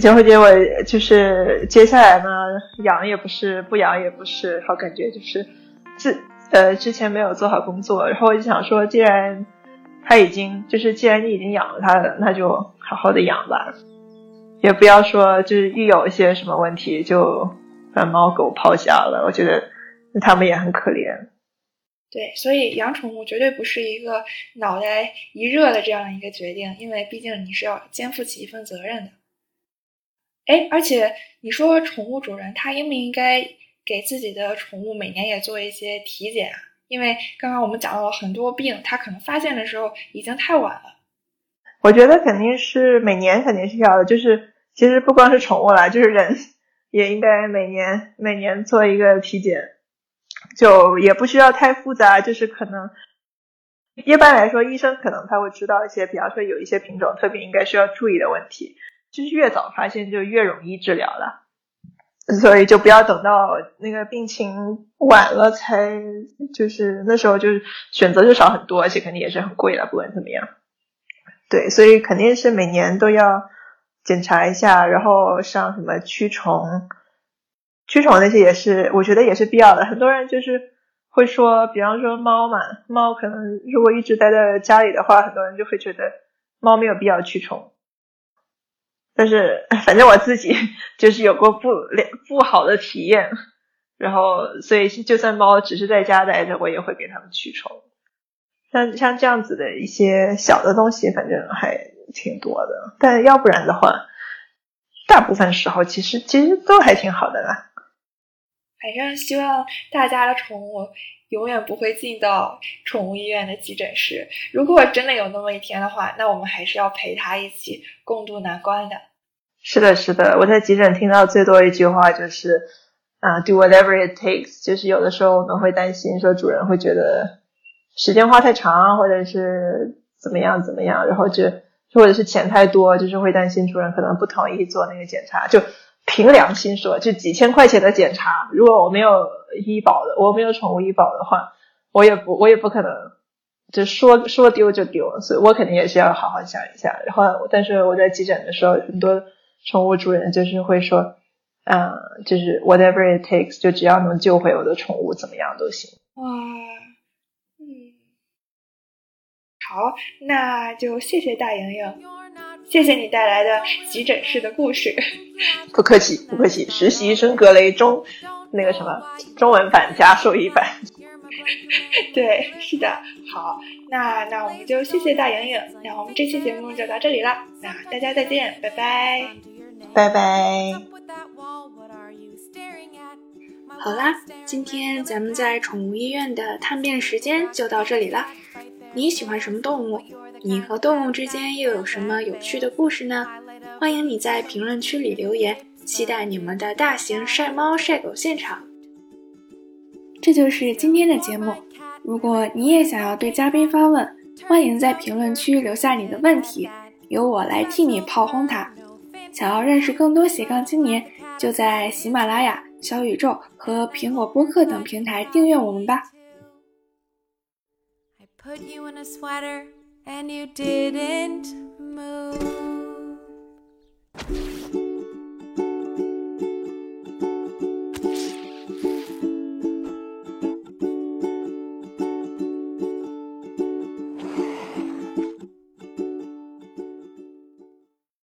结果结果就是接下来呢，养也不是，不养也不是，然后感觉就是自。呃，之前没有做好工作，然后我就想说，既然他已经就是，既然你已经养了它了，那就好好的养吧，也不要说就是一有一些什么问题就把猫狗抛下了。我觉得他们也很可怜。对，所以养宠物绝对不是一个脑袋一热的这样一个决定，因为毕竟你是要肩负起一份责任的。哎，而且你说宠物主人他应不应该？给自己的宠物每年也做一些体检啊，因为刚刚我们讲到了很多病，他可能发现的时候已经太晚了。我觉得肯定是每年肯定是要的，就是其实不光是宠物啦，就是人也应该每年每年做一个体检，就也不需要太复杂，就是可能一般来说医生可能他会知道一些，比方说有一些品种特别应该需要注意的问题，就是越早发现就越容易治疗了。所以就不要等到那个病情晚了才，就是那时候就是选择就少很多，而且肯定也是很贵了，不管怎么样。对，所以肯定是每年都要检查一下，然后上什么驱虫、驱虫那些也是，我觉得也是必要的。很多人就是会说，比方说猫嘛，猫可能如果一直待在家里的话，很多人就会觉得猫没有必要驱虫。但是反正我自己 就是有过不不好的体验，然后所以就算猫只是在家待着，我也会给它们驱虫。像像这样子的一些小的东西，反正还挺多的。但要不然的话，大部分时候其实其实都还挺好的啦。反正希望大家的宠物永远不会进到宠物医院的急诊室。如果真的有那么一天的话，那我们还是要陪它一起共度难关的。是的，是的，我在急诊听到最多一句话就是啊，do whatever it takes。就是有的时候我们会担心说主人会觉得时间花太长，或者是怎么样怎么样，然后就或者是钱太多，就是会担心主人可能不同意做那个检查。就凭良心说，就几千块钱的检查，如果我没有医保的，我没有宠物医保的话，我也不我也不可能就说说丢就丢，所以我肯定也是要好好想一下。然后，但是我在急诊的时候，很多。宠物主人就是会说，嗯，就是 whatever it takes，就只要能救回我的宠物，怎么样都行。哇，好，那就谢谢大莹莹，谢谢你带来的急诊室的故事。不客气，不客气。实习生格雷中那个什么中文版加兽医版。对，是的。好，那那我们就谢谢大莹莹。那我们这期节目就到这里了，那大家再见，拜拜。拜拜。好啦，今天咱们在宠物医院的探病时间就到这里了。你喜欢什么动物？你和动物之间又有什么有趣的故事呢？欢迎你在评论区里留言，期待你们的大型晒猫晒狗现场。这就是今天的节目。如果你也想要对嘉宾发问，欢迎在评论区留下你的问题，由我来替你炮轰他。想要认识更多斜杠青年，就在喜马拉雅、小宇宙和苹果播客等平台订阅我们吧。put you in a sweater and you didn't move.